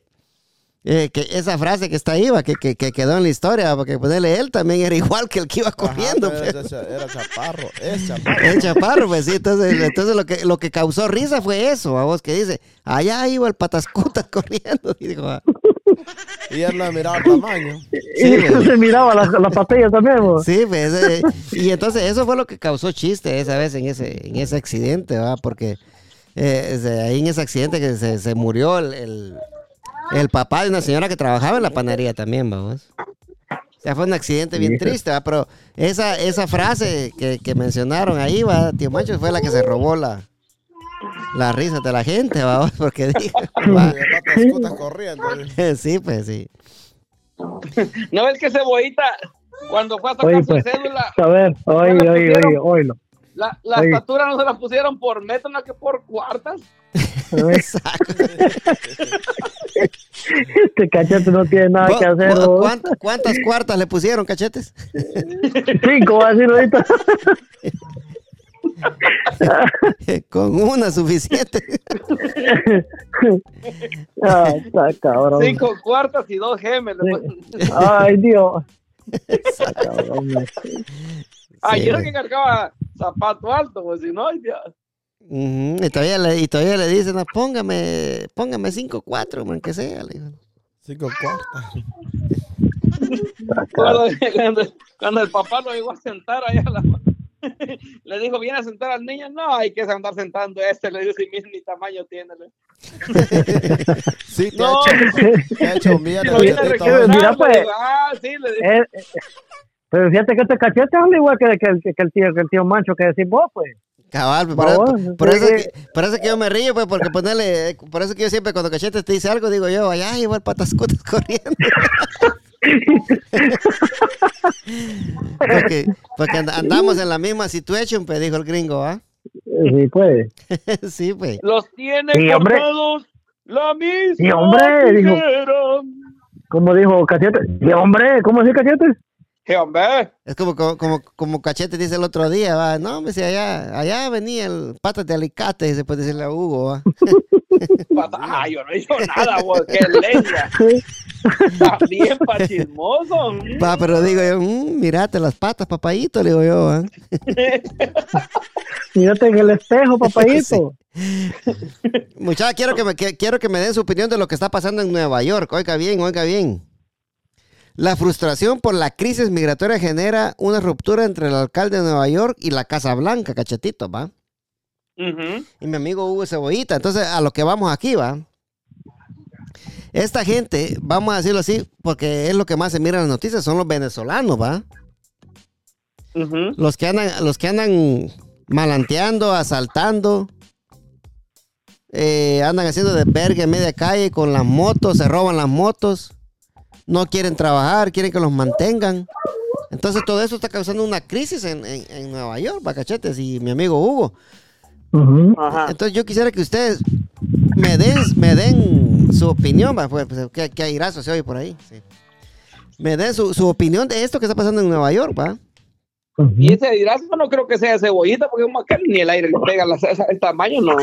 eh, que esa frase que está ahí, ¿va? que, que, que quedó en la historia, porque ponerle él también era igual que el que iba corriendo. Ajá, pero pues. era, era chaparro, es chaparro. El chaparro, pues sí, entonces, entonces lo, que, lo que causó risa fue eso, a vos que dice, allá iba el patascuta corriendo, y dijo, ah, Y él no miraba el tamaño. Sí, y güey. se miraba las la patillas también, vos. sí, pues, eh, y entonces eso fue lo que causó chiste esa vez en ese, en ese accidente, ¿va? Porque eh, ahí en ese accidente que se, se murió el, el, el papá de una señora que trabajaba en la panadería también, vamos. O sea, fue un accidente bien triste, ¿va? Pero esa, esa frase que, que mencionaron ahí, va, tío Mancho, fue la que se robó la, la risa de la gente, vamos, porque dijo, corriendo. sí, pues sí. ¿No ves que cebollita, cuando fue a Oye, sacar su pues. cédula, A ver, oye, oye, oye, oílo. La, la estatura no se la pusieron por metro, no que por cuartas? Exacto. Este cachete no tiene nada ¿Vos- que hacer, ¿Cuántas cuartas le pusieron, cachetes? Cinco, va a decir ahorita. Con una suficiente. Ah, está cabrón. Cinco cuartas y dos gemes. Ay, Dios. Está cabrón. Ay, Sí, yo era güey. que cargaba zapato alto, pues si no, ay, Dios. Ujú, y, todavía le, y todavía le dicen, "No, póngame, póngame 5-4, man, que sea. le digo. Cinco. Cuando, cuando- cuando el papá lo llegó a sentar allá a la, Le dijo, viene a sentar al niño. No, hay que andar sentando este. Le digo, si mi, mi tamaño tiene. Sí, te No, ha hecho, te ha hecho mierda, Lo viene a cachetito. requebrar, Mira, pues. ah, sí, le digo. Eh, eh, pero fíjate que este cachete habla igual que, que, el- que el tío, que el tío Mancho que decís vos, pues. Cabal, pues, por, eso que, por eso que yo me río, pues, porque ponerle, por eso que yo siempre cuando Cachete te dice algo, digo yo, allá igual patascotas corriendo. porque porque and- andamos en la misma situación, pues, dijo el gringo, ¿ah? Eh, Sí, pues. sí, pues. Los tiene Sí, cortados la misma Sí, hombre, dijo. Como dijo cachete. Sí, hombre, ¿cómo decís cachete? Sí, hombre. Es como, como, como, como Cachete dice el otro día, va, no, me decía, allá, allá venía el patas de alicate, y se puede decirle a Hugo, va. Pata- Ah, yo no he dicho nada, güey. Qué leña. Está bien pa' chismoso. Va, pero digo yo, "Mm, mirate las patas, papayito, le digo yo, ¿va? Mírate en el espejo, papayito. Muchachos, quiero que, me, que- quiero que me den su opinión de lo que está pasando en Nueva York. Oiga bien, oiga bien. La frustración por la crisis migratoria genera una ruptura entre el alcalde de Nueva York y la Casa Blanca, cachetito, ¿va? Y mi amigo Hugo Cebollita. Entonces, a lo que vamos aquí, ¿va? Esta gente, vamos a decirlo así, porque es lo que más se mira en las noticias, son los venezolanos, ¿va? Los que andan, los que andan malanteando, asaltando, eh, andan haciendo de verga en media calle con las motos, se roban las motos, no quieren trabajar, quieren que los mantengan. Entonces todo eso está causando una crisis en, en- en Nueva York, bacachetes, y mi amigo Hugo. Ajá. Entonces yo quisiera que ustedes me den, me den su opinión, va, pues, pues, que, que airazo se oye por ahí. sí. Me den su, su opinión de esto que está pasando en Nueva York, va. Y ese airazo no creo que sea cebollita, porque como acá ni el aire le pega la- el tamaño, no.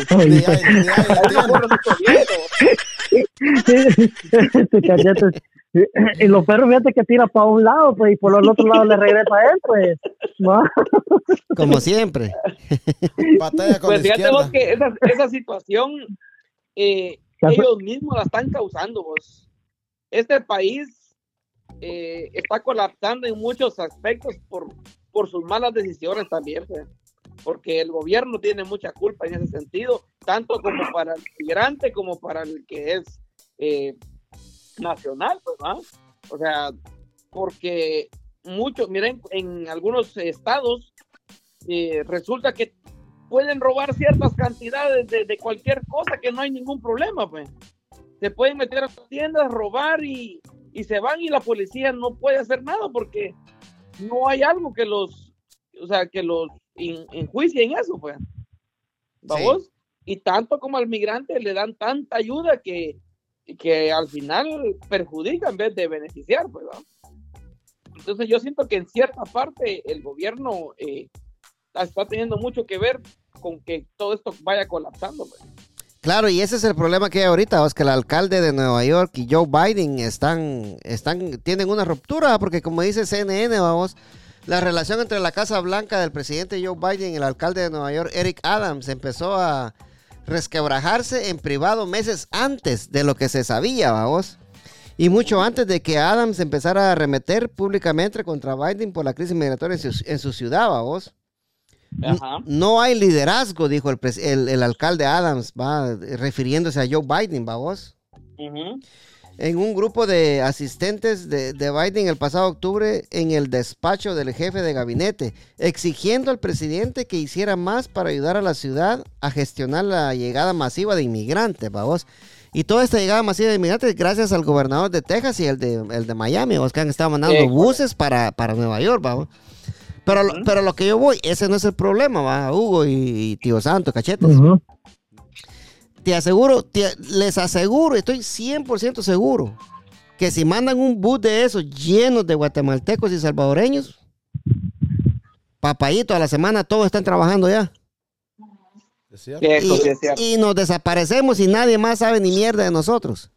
Y los perros, fíjate que tira para un lado, pues, y por el otro lado le regresa a él, pues. ¿no? Como siempre. Batalla con Pues fíjate izquierda. vos que esa, esa situación eh, ellos mismos la están causando vos. Este país eh, está colapsando en muchos aspectos por, por sus malas decisiones también, pues. porque el gobierno tiene mucha culpa en ese sentido, tanto como para el migrante como para el que es eh, nacional, ¿no? O sea, porque muchos, miren, en algunos estados eh, resulta que pueden robar ciertas cantidades de, de cualquier cosa que no hay ningún problema, pues. Se pueden meter a las tiendas, robar y, y se van y la policía no puede hacer nada porque no hay algo que los, o sea, que los en- enjuicie en eso, pues. ¿Vamos? Y tanto como al migrante le dan tanta ayuda que, que al final perjudica en vez de beneficiar, pues. Entonces yo siento que en cierta parte el gobierno eh, está teniendo mucho que ver con que todo esto vaya colapsando. Pues. Claro, y ese es el problema que hay ahorita, es que el alcalde de Nueva York y Joe Biden están, están, tienen una ruptura, porque como dice CNN, vamos, la relación entre la Casa Blanca del presidente Joe Biden y el alcalde de Nueva York, Eric Adams, empezó a resquebrajarse en privado meses antes de lo que se sabía, vamos. Y mucho antes de que Adams empezara a arremeter públicamente contra Biden por la crisis migratoria en su, en su ciudad, vamos. Ajá. No hay liderazgo, dijo el, el, el alcalde Adams, va refiriéndose a Joe Biden, va vos. Ujú. En un grupo de asistentes de, de Biden el pasado octubre en el despacho del jefe de gabinete, exigiendo al presidente que hiciera más para ayudar a la ciudad a gestionar la llegada masiva de inmigrantes, va vos. Y toda esta llegada masiva de inmigrantes gracias al gobernador de Texas y el de, el de Miami, vos, que han estado mandando Eh, buses para, para Nueva York, va vos. Pero, lo- pero lo que yo voy, ese no es el problema, va, Hugo y, y tío Santo, cachetes. Te aseguro, te- les aseguro, estoy 100% seguro, que si mandan un bus de esos llenos de guatemaltecos y salvadoreños, papayito, a la semana todos están trabajando ya. Es cierto. Y, sí es cierto. y nos desaparecemos y nadie más sabe ni mierda de nosotros,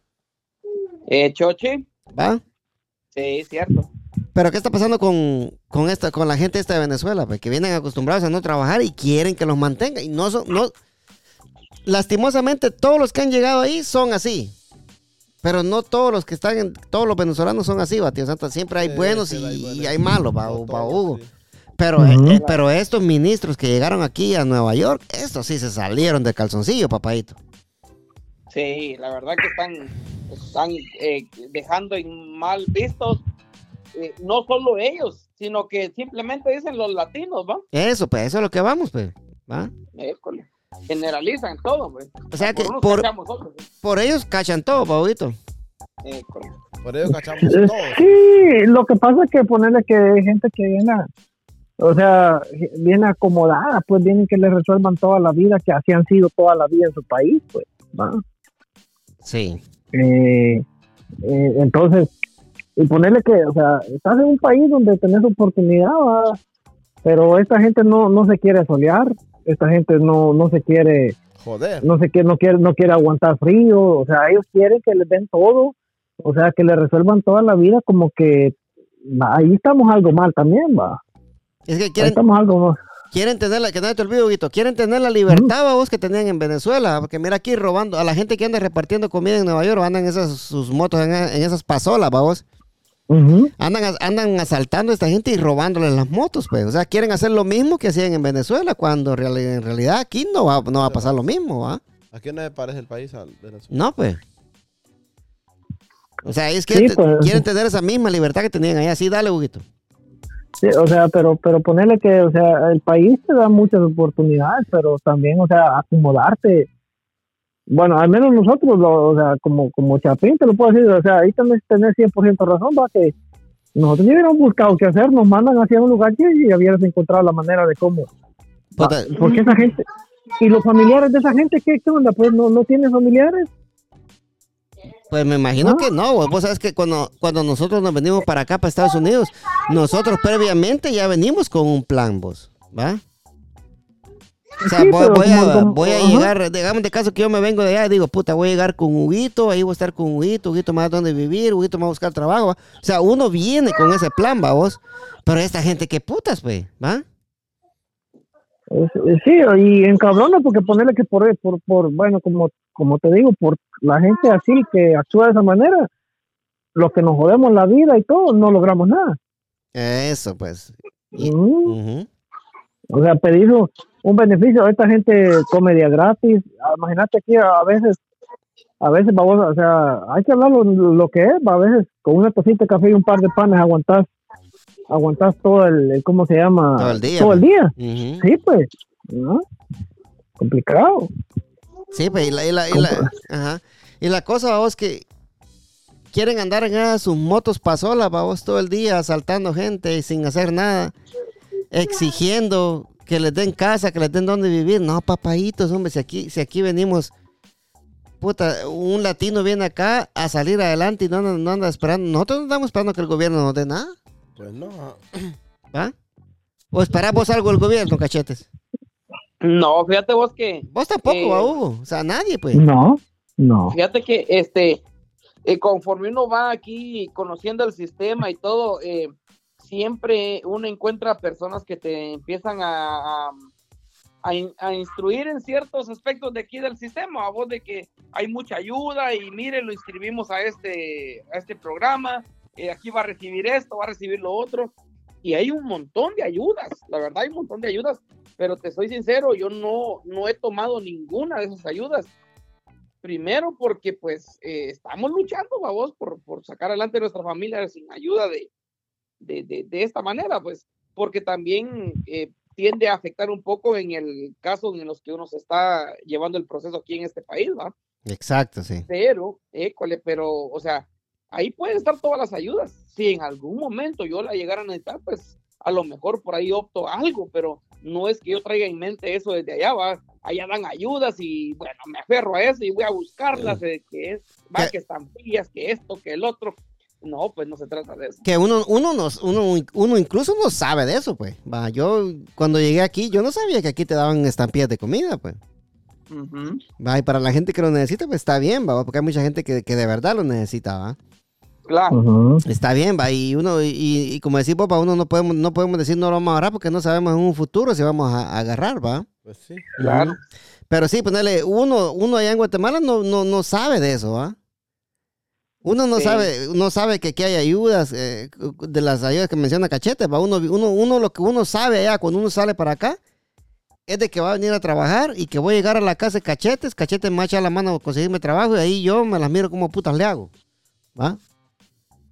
Eh, Chochi, ¿va? sí, cierto. Pero ¿qué está pasando con, con esta, con la gente esta de Venezuela? Pues, que vienen acostumbrados a no trabajar y quieren que los mantengan. Y no son, no, lastimosamente todos los que han llegado ahí son así. Pero no todos los que están, en, todos los venezolanos son así, va, tío Santa. Siempre hay Sí, buenos y, hay y buenos. hay malos, va, No va, Hugo. sí. Pero, Ujú. eh, pero estos ministros que llegaron aquí a Nueva York, estos sí se salieron del calzoncillo, papadito. Sí, la verdad que están, están eh, dejando en mal vistos eh, no solo ellos, sino que simplemente dicen los latinos, ¿va? Eso, pues, eso es lo que vamos, pues. ¿va? École. Generalizan todo, pues. O sea que por, otros, ¿eh? por ellos cachan todo, papadito. École. Por ello cachamos Eh, todos. Sí, lo que pasa es que ponerle que hay gente que viene, a- o sea, viene acomodada, pues vienen que le resuelvan toda la vida, que así han sido toda la vida en su país, pues. ¿va? Sí. Eh, eh, entonces, y ponerle que, o sea, estás en un país donde tenés oportunidad, ¿va? pero esta gente no, no se quiere solear, esta gente no, no se quiere, Joder. no se quiere, no quiere, no quiere aguantar frío, o sea, ellos quieren que les den todo, o sea, que le resuelvan toda la vida, como que ahí estamos algo mal también, va. Es que Ahí quieren, estamos algo mal. quieren tener la, que no te olvido, quieren tener la libertad, vos, que tenían en Venezuela. Porque mira aquí robando, a la gente que anda repartiendo comida en Nueva York, andan en esas, sus motos, en, en esas pasolas, va, vos. Ujú. Andan, andan asaltando a esta gente y robándoles las motos, pues. O sea, quieren hacer lo mismo que hacían en Venezuela, cuando en reali- en realidad aquí no va, no va a pasar lo mismo, ¿va? ¿A quién no le parece el país al Venezuela? No, pues. O sea, ellos quieren, Sí, pues. quieren tener esa misma libertad que tenían allá. Sí, dale, Huguito. Sí, o sea, pero, pero ponerle que, o sea, el país te da muchas oportunidades, pero también, o sea, acomodarte. Bueno, al menos nosotros, lo- o sea, como, como Chapín, te lo puedo decir, o sea, ahí también tenés 100% razón, va, que nosotros ya hubiéramos buscado qué hacer, nos mandan hacia un lugar y hubieras encontrado la manera de cómo. Porque esa gente, y los familiares de esa gente, ¿qué, qué onda? Pues no, no tienen familiares. Pues me imagino Ah. que no, güey. Vos sabes que cuando, cuando nosotros nos venimos para acá, para Estados Unidos, nosotros previamente ya venimos con un plan, vos, ¿va? O sea, Sí, voy, voy a, como- voy a llegar, digamos de caso que yo me vengo de allá y digo, puta, voy a llegar con Huguito, ahí voy a estar con Huguito, Huguito me va a dónde vivir, Huguito me va a buscar trabajo, ¿va? O sea, uno viene con ese plan, va vos. Pero esta gente, qué putas, güey, ¿va? Es- es- Sí, y encabrona porque ponerle que por, por, por bueno, como, como te digo, por la gente así que actúa de esa manera, los que nos jodemos la vida y todo, no logramos nada. Eso, pues. Y- ujú. O sea, pedir un- beneficio, esta gente come día gratis, Ah, imagínate aquí a, veces, a veces vamos, o sea, hay que hablar lo, lo que es, a veces con una tacita de café y un par de panes aguantás, aguantás todo el, ¿cómo se llama? Todo el día, Todo el día. Sí, pues, ¿no? Complicado. Sí, pues, y la, y la, y la- ajá. Y la cosa, vamos, que quieren andar en sus motos pasolas, vamos, todo el día asaltando gente y sin hacer nada, exigiendo que les den casa, que les den donde vivir. No, papayitos, hombre, si aquí, si aquí venimos, puta, un latino viene acá a salir adelante y no, anda- no anda esperando. Nosotros no estamos esperando que el gobierno nos dé nada, Pues no. ¿va? ¿O esperamos algo del gobierno, cachetes? No, fíjate vos que, Vos tampoco, Eh, Hugo. O sea, nadie, pues. No, no. fíjate que este, eh, conforme uno va aquí conociendo el sistema y todo, eh, siempre uno encuentra personas que te empiezan a, a, a in- a instruir en ciertos aspectos de aquí del sistema, a vos de que hay mucha ayuda y mire, lo inscribimos a este, a este programa, eh, aquí va a recibir esto, va a recibir lo otro, y hay un montón de ayudas, la verdad hay un montón de ayudas, pero te soy sincero, yo no, no he tomado ninguna de esas ayudas. Primero porque pues eh, estamos luchando, vamos, por, por sacar adelante nuestra familia sin ayuda de, de, de, de esta manera, pues, porque también eh, tiende a afectar un poco en el caso en los que uno se está llevando el proceso aquí en este país, ¿va? Exacto, sí. Pero, école, pero, o sea, ahí pueden estar todas las ayudas. Si en algún momento yo la llegara a necesitar, pues a lo mejor por ahí opto algo, pero no es que yo traiga en mente eso desde allá, va. Allá dan ayudas y bueno, me aferro a eso y voy a buscarlas, de que es, va, que estampillas, que esto, que el otro. No, pues no se trata de eso. que uno, uno, nos, uno, uno incluso no sabe de eso, pues. Va, yo cuando llegué aquí, yo no sabía que aquí te daban estampillas de comida, pues. Va, y para la gente que lo necesita, pues está bien, va, porque hay mucha gente que, que de verdad lo necesita, va. Claro. Está bien, va, y uno, y, y como decís, papá, uno no podemos, no podemos decir no lo vamos a agarrar porque no sabemos en un futuro si vamos a, a agarrar, va. Pues sí. claro. Pero sí, ponerle, uno, uno allá en Guatemala no, no, no sabe de eso, ¿va? Uno no Sí. sabe, uno sabe que, que hay ayudas, eh, de las ayudas que menciona Cachete, va uno, uno, uno lo que uno sabe allá cuando uno sale para acá es de que va a venir a trabajar y que voy a llegar a la casa de Cachetes, Cachete me va a echar la mano a conseguirme trabajo y ahí yo me las miro como putas le hago. ¿Va?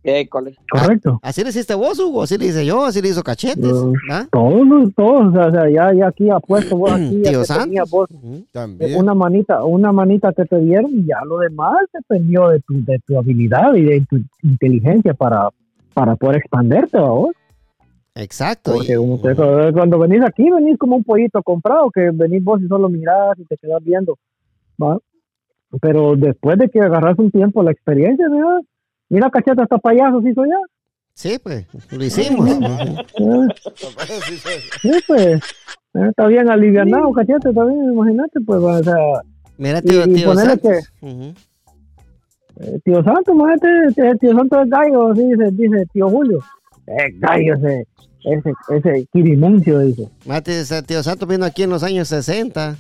École. Correcto. Así le hiciste vos, Hugo, así le hice yo, así le hizo Cachetes. ¿va? Todos, todos, o sea, ya, ya aquí apuesto vos aquí, ya Tío que Santos. vos. También. una manita, una manita que te dieron y ya lo demás dependió de tu, de tu habilidad y de tu inteligencia para, para poder expanderte, ¿va vos. Exacto. y- Porque cuando venís aquí, venís como un pollito comprado, que venís vos y solo mirás y te quedas viendo, ¿va? Pero después de que agarras un tiempo la experiencia, mira, mira cacheta hasta payasos hizo ya. Sí, pues, lo hicimos. Eh, Sí, pues, eh, está bien alivianado, cachete, también, imagínate, pues, o sea, Mira, tío, Y- y tío Santos. Eh, tío Santo, imagínate, eh, tío Santo es gallo, así dice, dice tío Julio. Es gallo ese, ese, ese quirimuncio, dice. Mate, ese tío Santos vino aquí en los años 60.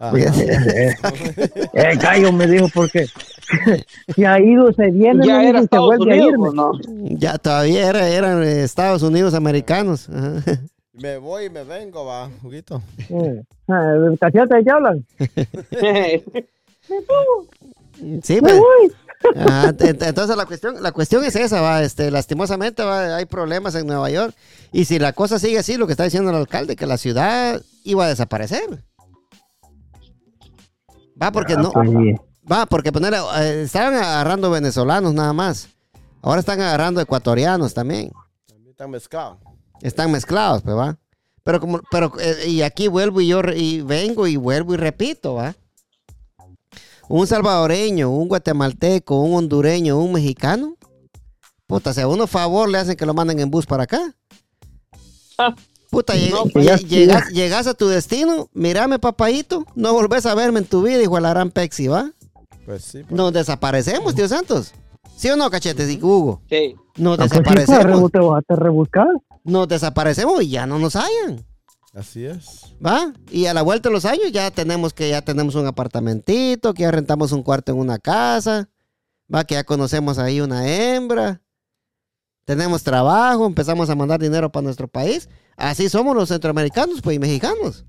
Ah, Eh, gallo me dijo porque ha ido, se viene Ya era y se Estados a Unidos, irme. ¿o ¿no? Ya todavía era, eran eh, Estados Unidos americanos. Ajá. me voy y me vengo, va, juguito. Eh, cachete, ¿de qué hablan? Sí, Me pues. voy. Ajá, ent- Entonces la cuestión, la cuestión es esa, va, este, lastimosamente va, hay problemas en Nueva York. Y si la cosa sigue así, lo que está diciendo el alcalde, que la ciudad iba a desaparecer. Va, porque no, Pues. Va, porque poner, eh, estaban agarrando venezolanos nada más. Ahora están agarrando ecuatorianos también. También están mezclados. Están mezclados, pues va. Pero como, pero, eh, y aquí vuelvo y yo y vengo y vuelvo y repito, va. Un salvadoreño, un guatemalteco, un hondureño, un mexicano. Puta, si a uno favor le hacen que lo manden en bus para acá. Puta, lleg- No, pues, ya- llegas, llegas a tu destino, mírame, papayito, no volvés a verme en tu vida, hijo de la gran Pexi, ¿va? Pues sí. pues. Nos desaparecemos, tío Santos. ¿Sí o no, cachetes y Hugo? Sí. Nos Ah, pues sí, pues, desaparecemos. rebu- te vas a rebuscar. Nos desaparecemos y ya no nos hallan. Así es. ¿Va? Y a la vuelta de los años ya tenemos que ya tenemos un apartamentito, que ya rentamos un cuarto en una casa, va, que ya conocemos ahí una hembra, tenemos trabajo, empezamos a mandar dinero para nuestro país. Así somos los centroamericanos, pues, y mexicanos.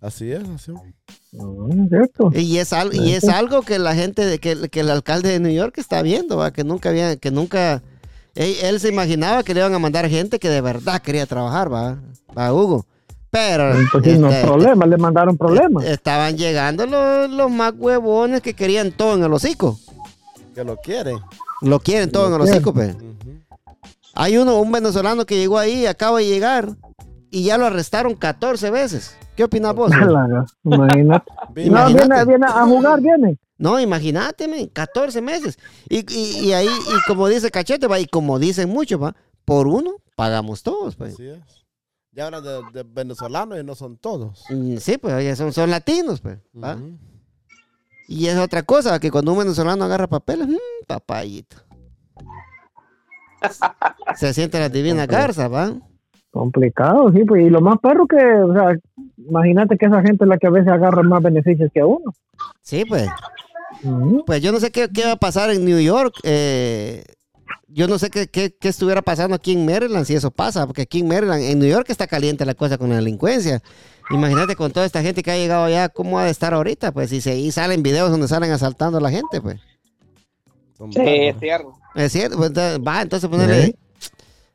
Así es. Así es. Mm, cierto. Y es, al- y es algo que la gente, de- que, que el alcalde de New York está viendo, ¿va? que nunca había, que nunca, él, él se imaginaba que le iban a mandar gente que de verdad quería trabajar, va, va Hugo. Pero Pues sí, no este, problemas, le mandaron problemas. Eh, Estaban llegando los, los más huevones que querían todo en el hocico. Que lo quieren. Lo quieren todo en el quieren. hocico, pe. Ujú. Hay uno, un venezolano que llegó ahí, acaba de llegar, y ya lo arrestaron 14 veces. ¿Qué opinas vos? Imagínate. No, Imagínate. viene, viene a jugar, viene. No, imagínate, men, 14 meses. Y, y- y ahí, y como dice Cachete, va, y como dicen muchos, va, por uno pagamos todos, pues. Así es. Ya hablan de, de venezolanos y no son todos. Mm, Sí, pues, oye, son, son latinos, pues. ¿va? Y es otra cosa, que cuando un venezolano agarra papeles, mm, papayito. Se siente la divina garza, ¿va? Complicado, sí, pues. Y lo más perro que, o sea, imagínate que esa gente es la que a veces agarra más beneficios que a uno. Sí, pues. Pues yo no sé qué, qué va a pasar en New York. eh, yo no sé qué, qué- qué estuviera pasando aquí en Maryland si eso pasa, porque aquí en Maryland, en New York está caliente la cosa con la delincuencia. Imagínate con toda esta gente que ha llegado allá, ¿cómo ha de estar ahorita? Pues si se, y salen videos donde salen asaltando a la gente, pues. Sí, es cierto. Es cierto, pues, entonces, va, entonces ponerle... Sí.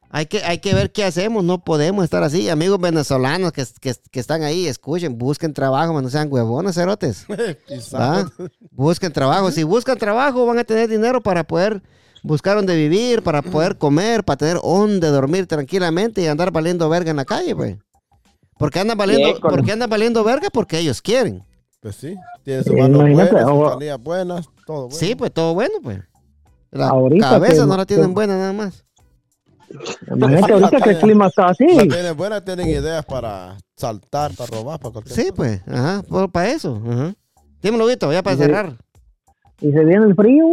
Hay que, hay que ver qué hacemos, no podemos estar así. Amigos venezolanos que, que, que están ahí, escuchen, busquen trabajo, no sean huevones, cerotes. Busquen trabajo. Si buscan trabajo, van a tener dinero para poder buscar donde vivir, para poder comer, para tener donde dormir tranquilamente y andar valiendo verga en la calle, pues. Porque andan valiendo, porque andan valiendo verga porque ellos quieren. Pues sí. Tiene sus manos imagínate, buenas, buenas, todo bueno. Sí, pues todo bueno, pues. La Ahorita cabeza que- no la tienen que- buena nada más. Imagínate ahorita que el clima está así. Las tienen buenas, tienen ideas para saltar, para robar, para cualquier Sí, cosa. pues. Ajá, para eso. Ajá. Dímelo, Guito, ya para Sí. cerrar. Y se viene el frío,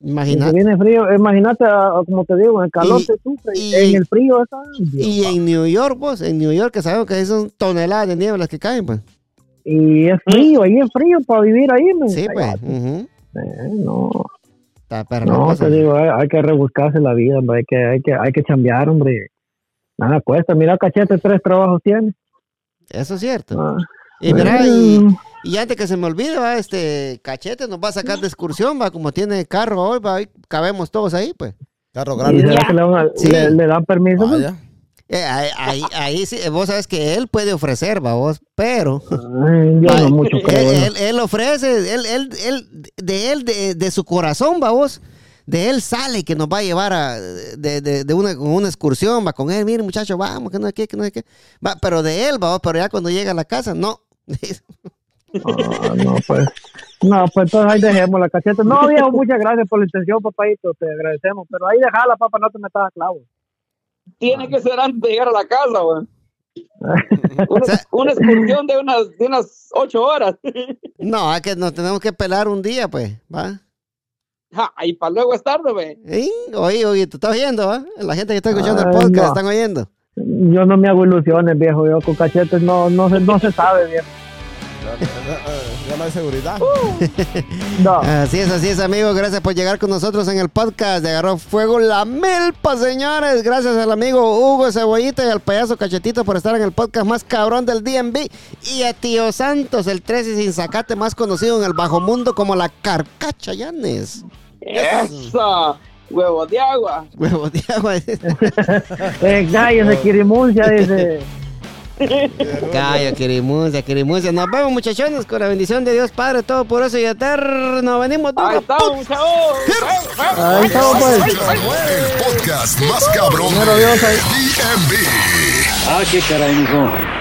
y se Imagínate. viene el frío. Imagínate, como te digo, en el calor Y- se sufre. y- en el frío está. Y en New York, pues, en New York, que sabemos que son toneladas de nieve las que caen, pues. Y es frío, ahí es frío para vivir ahí. men. Sí, pues. Cállate. ujú. Eh, no. Está perra la No, cosa. te digo, hay, hay que rebuscarse la vida, hombre. Hay que, hay que, hay que chambear, hombre. Nada cuesta. Mira, cachete, tres trabajos tiene. Eso es cierto. Ah. Y mira, y, y antes que se me olvide, va, este cachete nos va a sacar de excursión, va, como tiene carro hoy, va, ahí cabemos todos ahí, pues. Carro ¿Y grande. será que le, van a- Sí. le- le dan permiso? pues? Vaya. Eh, ahí, ahí, ahí sí, vos sabes que él puede ofrecer, va, vos, pero... Ay, yo no mucho él, creo. él- él ofrece, él, él, él, de él, de, de su corazón, va vos, de él sale que nos va a llevar a, de, de, de una, con una excursión, va con él, mire muchacho, vamos, que no sé qué, que no sé qué. Va, pero de él, va vos, pero ya cuando llega a la casa, no. Ah, no, pues. No, pues entonces ahí dejemos la cacheta. No, viejo, muchas gracias por la intención, papadito. Te agradecemos. Pero ahí dejala, papá, no te metas a clavo. Tiene que ser antes de llegar a la casa, güey. Una, excursión de unas, de unas ocho horas. No, es que nos tenemos que pelar un día, pues, va. Ja, y para luego es tarde, güey. ¿Sí? Oye, oye, ¿tú estás oyendo, va? La gente que está escuchando el podcast, no. ¿están oyendo? Yo no me hago ilusiones, viejo. Yo con cachetes no, no, se, no se sabe, viejo. No hay seguridad. No. Así es, así es, amigos. Gracias por llegar con nosotros en el podcast de Agarró Fuego la Melpa, señores. Gracias al amigo Hugo Cebollita y al payaso Cachetito por estar en el podcast más cabrón del DMV. Y a Tío Santos, el 13 sin sacate, más conocido en el bajo mundo como la Carcacha Llanes. Esa, huevo de agua. Huevo de agua. Eh, cállese, Quirimuncia, dice. Calla, querimuncia, querimuncia. Nos vemos, muchachones, con la bendición de Dios Padre Todopoderoso y Eterno. Venimos de Ahí estamos. Ahí estamos, pues. El podcast más cabrón Primero de Dios, ahí. DMV. Ah, qué caray, mijo.